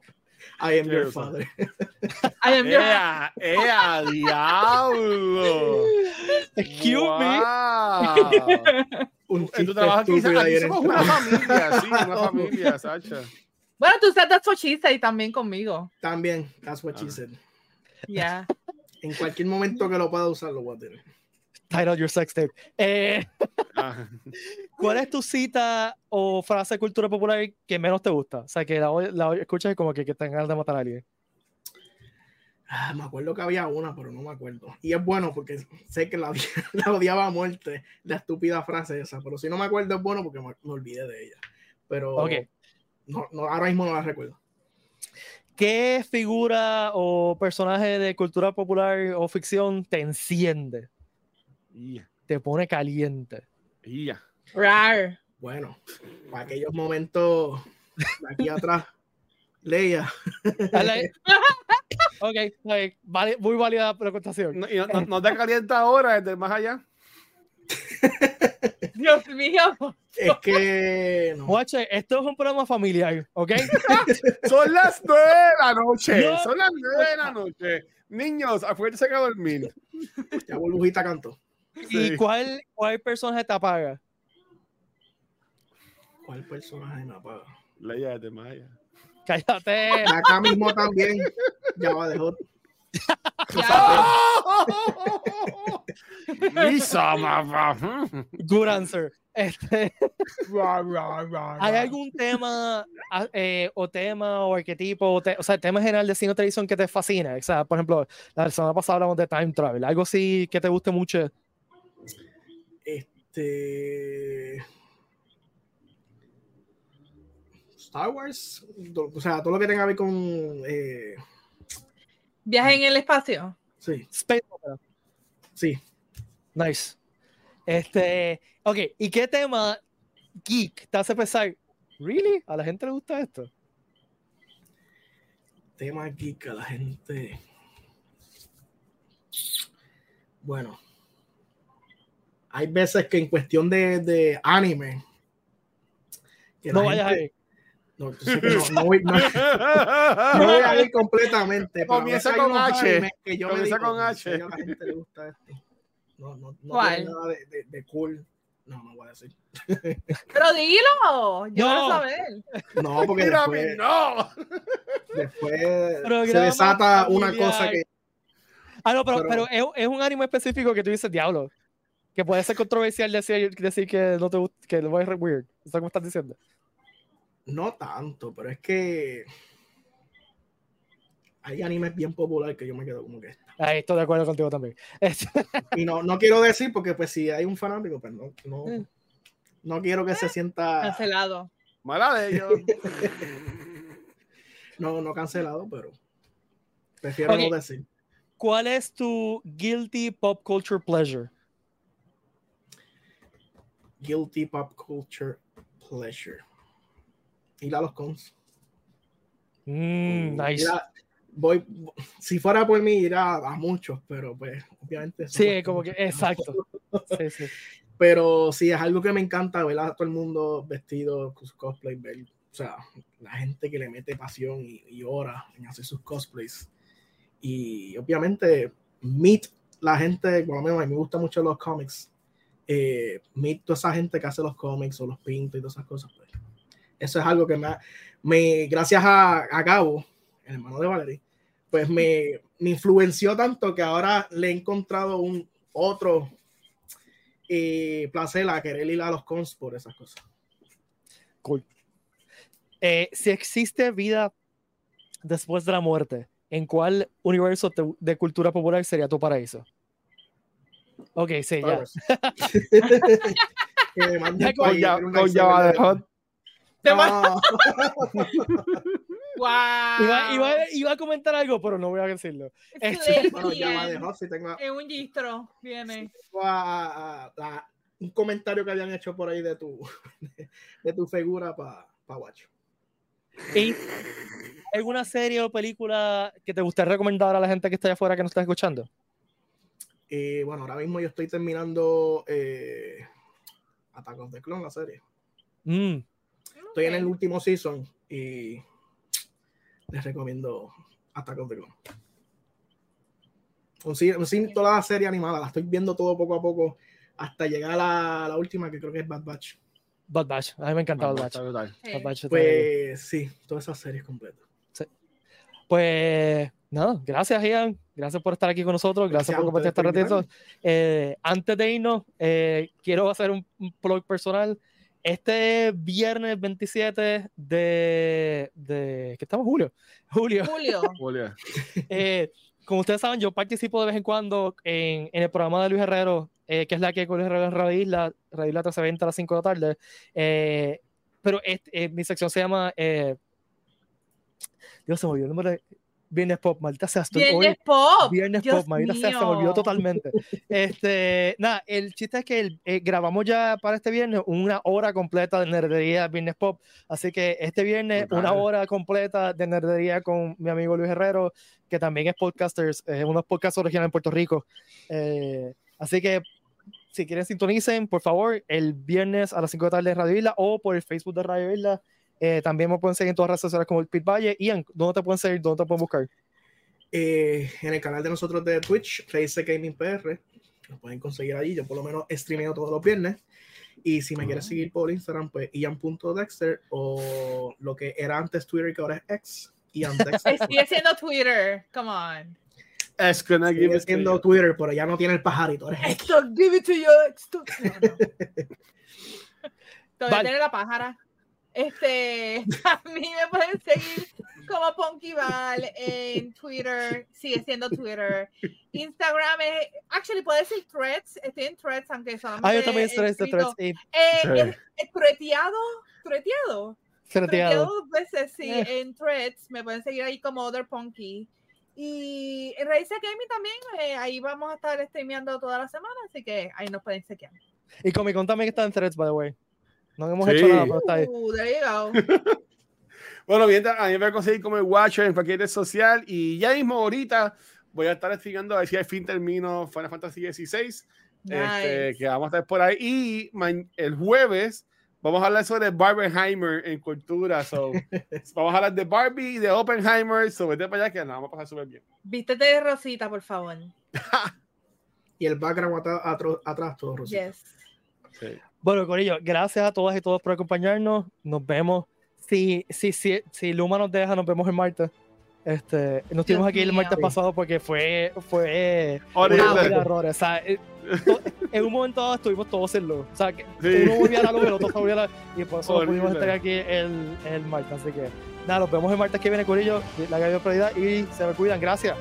I am your father. I am your ¡Ea, ea diablo! Excuse me. Un en tu trabajo aquí, aquí somos una familia, sí, una familia, Sacha. Bueno, tú estás That's What She Said también conmigo. También, That's What She Said. Ya. En cualquier momento que lo pueda usar, lo voy a tener. Title Your Sex Tape. Eh, ah. ¿Cuál es tu cita o frase de cultura popular que menos te gusta? O sea, que la, la escuchas y como que, que tengas de matar a alguien. Ah, me acuerdo que había una, pero no me acuerdo. Y es bueno porque sé que la, la, odiaba a muerte, la estúpida frase esa. Pero si no me acuerdo es bueno porque me, olvidé de ella. Pero no, no, ahora mismo no la recuerdo. ¿Qué figura o personaje de cultura popular o ficción te enciende? Te pone caliente. Rar. Bueno, para aquellos momentos aquí atrás, Leia. ok, vale, muy válida la contestación. No, no, te calienta ahora, de más allá. Dios mío. Es que. No. esto es un programa familiar, ¿ok? Son las nueve de la noche. Son las nueve de la noche. Niños, afuera se a dormir. Ya burbujita cantó. ¿Y cuál, cuál personaje te apaga? ¿Cuál personaje me apaga? Leia de Maya. Cállate. Acá mismo también. Ya va de hot. Good answer. Este, ¿Hay algún tema ah, eh, o tema o arquetipo, o, o sea, tema general de cine o televisión que te fascina? O sea, por ejemplo, la semana pasada hablamos de time travel. ¿Algo así que te guste mucho? Este. Star Wars, o sea, todo lo que tenga que ver con. Eh... Viaje en el espacio. Sí. Space Opera. Sí. Nice. Este, ok, ¿y qué tema geek te hace pensar? ¿Really? ¿A la gente le gusta esto? Tema geek a la gente. Bueno, hay veces que en cuestión de, de anime. no vayas ahí. No, no, voy, no, voy, a ir completamente. Comienza con H. Que yo Comienza con H. A la gente le gusta esto. No, no, no nada de, de, de, cool. No, no voy a decir. Pero dilo. Yo no. saber. No, porque después, no. después se desata una cosa que. Ah, no, pero, pero, es, es, un anime específico que tú dices, diablo que puede ser controversial decir, decir que no te que lo voy a weird. ¿Eso cómo estás diciendo? No tanto, pero es que hay animes bien populares que yo me quedo como que. Ahí estoy de acuerdo contigo también. y no, no quiero decir porque, pues, si hay un fanático, pues no. no... No quiero que se sienta cancelado. Mala de ellos. no, no cancelado, pero prefiero no decir. ¿Cuál es tu guilty pop culture pleasure? Guilty pop culture pleasure. Ir a los cons. Mm, nice. voy, si fuera por mí, ir a, muchos, pero pues obviamente. Sí, como que, exacto. sí, sí. Pero sí, es algo que me encanta ver a todo el mundo vestido con su cosplay, ver, o sea, la gente que le mete pasión y, y hora en hacer sus cosplays y obviamente meet la gente, por lo menos a mí me gustan mucho los cómics, eh, meet toda esa gente que hace los cómics o los pintos y todas esas cosas. Pues. Eso es algo que me, me gracias a, a Gabo, el hermano de Valerie, pues me, me, influenció tanto que ahora le he encontrado un otro eh, placer a querer ir a los cons por esas cosas. Cool. Eh, si existe vida después de la muerte, ¿en cuál universo de cultura popular sería tu paraíso? Ok, sí, ya. con, ya, con de Hot. Wow. Iba, iba, iba, a comentar algo, pero no voy a decirlo. Este, bueno, de Hot, sí tengo, en un gistro viene. A, a, un comentario que habían hecho por ahí de tu, de, tu figura para pa Watch. ¿Y alguna serie o película que te gustaría recomendar a la gente que está allá afuera que nos está escuchando? Eh, bueno, ahora mismo yo estoy terminando eh, Attack of the Clone, la serie. Mm. Estoy en el último season y les recomiendo Attack of the Clone. Un, toda la serie animada, la estoy viendo todo poco a poco hasta llegar a la última que creo que es Bad Batch. Bad Batch. A mí me encantaba Bad, Batch. pues sí, todas esas series completas. Pues nada, gracias Ian, gracias por estar aquí con nosotros, gracias, por compartir este ratito. Eh, antes de irnos, eh, quiero hacer un, blog personal. Este viernes 27 de, de ¿qué estamos? Julio. Julio. Julio. eh, como ustedes saben, yo participo de vez en cuando en, en el programa de Luis Herrero, eh, que es la que con Luis Herrero en Radio Isla, Radio Isla 1320 a las 5 de la tarde. Eh, pero este, mi sección se llama. Eh, Dios, se me olvidó el nombre de. Viernes Pop, maldita sea. Estoy Viernes Pop. Viernes Pop, maldita sea, se me olvidó totalmente. Este, nada, el chiste es que eh, grabamos ya para este viernes una hora completa de nerdería Viernes Pop. Así que este viernes, una hora completa de nerdería con mi amigo Luis Herrero, que también es podcaster, es unos podcasts originales en Puerto Rico. Eh, así que si quieren sintonicen, por favor, el viernes a las 5 de la tarde en Radio Isla o por el Facebook de Radio Isla eh, también me pueden seguir en todas las redes sociales como el Pit Valle. Ian, ¿dónde te pueden seguir? ¿Dónde te pueden buscar? Eh, en el canal de nosotros de Twitch, Race Gaming PR. Nos pueden conseguir allí. Yo por lo menos streameo todos los viernes. Y si me quieres ah. seguir por Instagram, pues Ian.dexter o lo que era antes Twitter que ahora es X. Ian Dexter. Sigue siendo Twitter, come on. Es que no Sigue siendo Twitter, pero ya no tiene el pajarito. Esto, give it to you. Todavía tiene la pájara. Este, a mí me pueden seguir como Ponkyval en Twitter, sigue siendo Twitter. Instagram es, actually puede decir threads, estoy en threads, aunque solamente. Ah, yo también estoy en threads. Eh, es, es dos veces, sí, eh. en threads. Me pueden seguir ahí como Other Punky. Y en Raíces Gaming también, eh, ahí vamos a estar streameando toda la semana, así que ahí nos pueden seguir. Y Comic Con también está en threads, by the way. No hemos hecho nada, pero está ahí. Uh, bueno, bien, a mí me voy a conseguir como el Watcher en cualquier red social y ya mismo ahorita voy a estar estudiando a ver si al fin termino Final Fantasy XVI, este, que vamos a estar por ahí. Y el jueves vamos a hablar sobre Barbenheimer en cultura. So, vamos a hablar de Barbie y de Oppenheimer. So, vete para allá que nos vamos a pasar súper bien. Vístete de rosita, por favor. y el background atrás, todo rosita. Yes. Sí. Bueno, Corillo, gracias a todas y todos por acompañarnos. Nos vemos. Si, si, si, si Luma nos deja, nos vemos el martes. Este, nos tuvimos aquí el martes pasado porque fue, fue horrible. error. O sea, eh, en un momento dado estuvimos todos en luz. O sea, que uno volvía a la luz y el otro se volvía a la Y por eso pudimos estar aquí el, el martes. Así que nada, nos vemos el martes que viene, Corillo. La prioridad y se me cuidan. Gracias.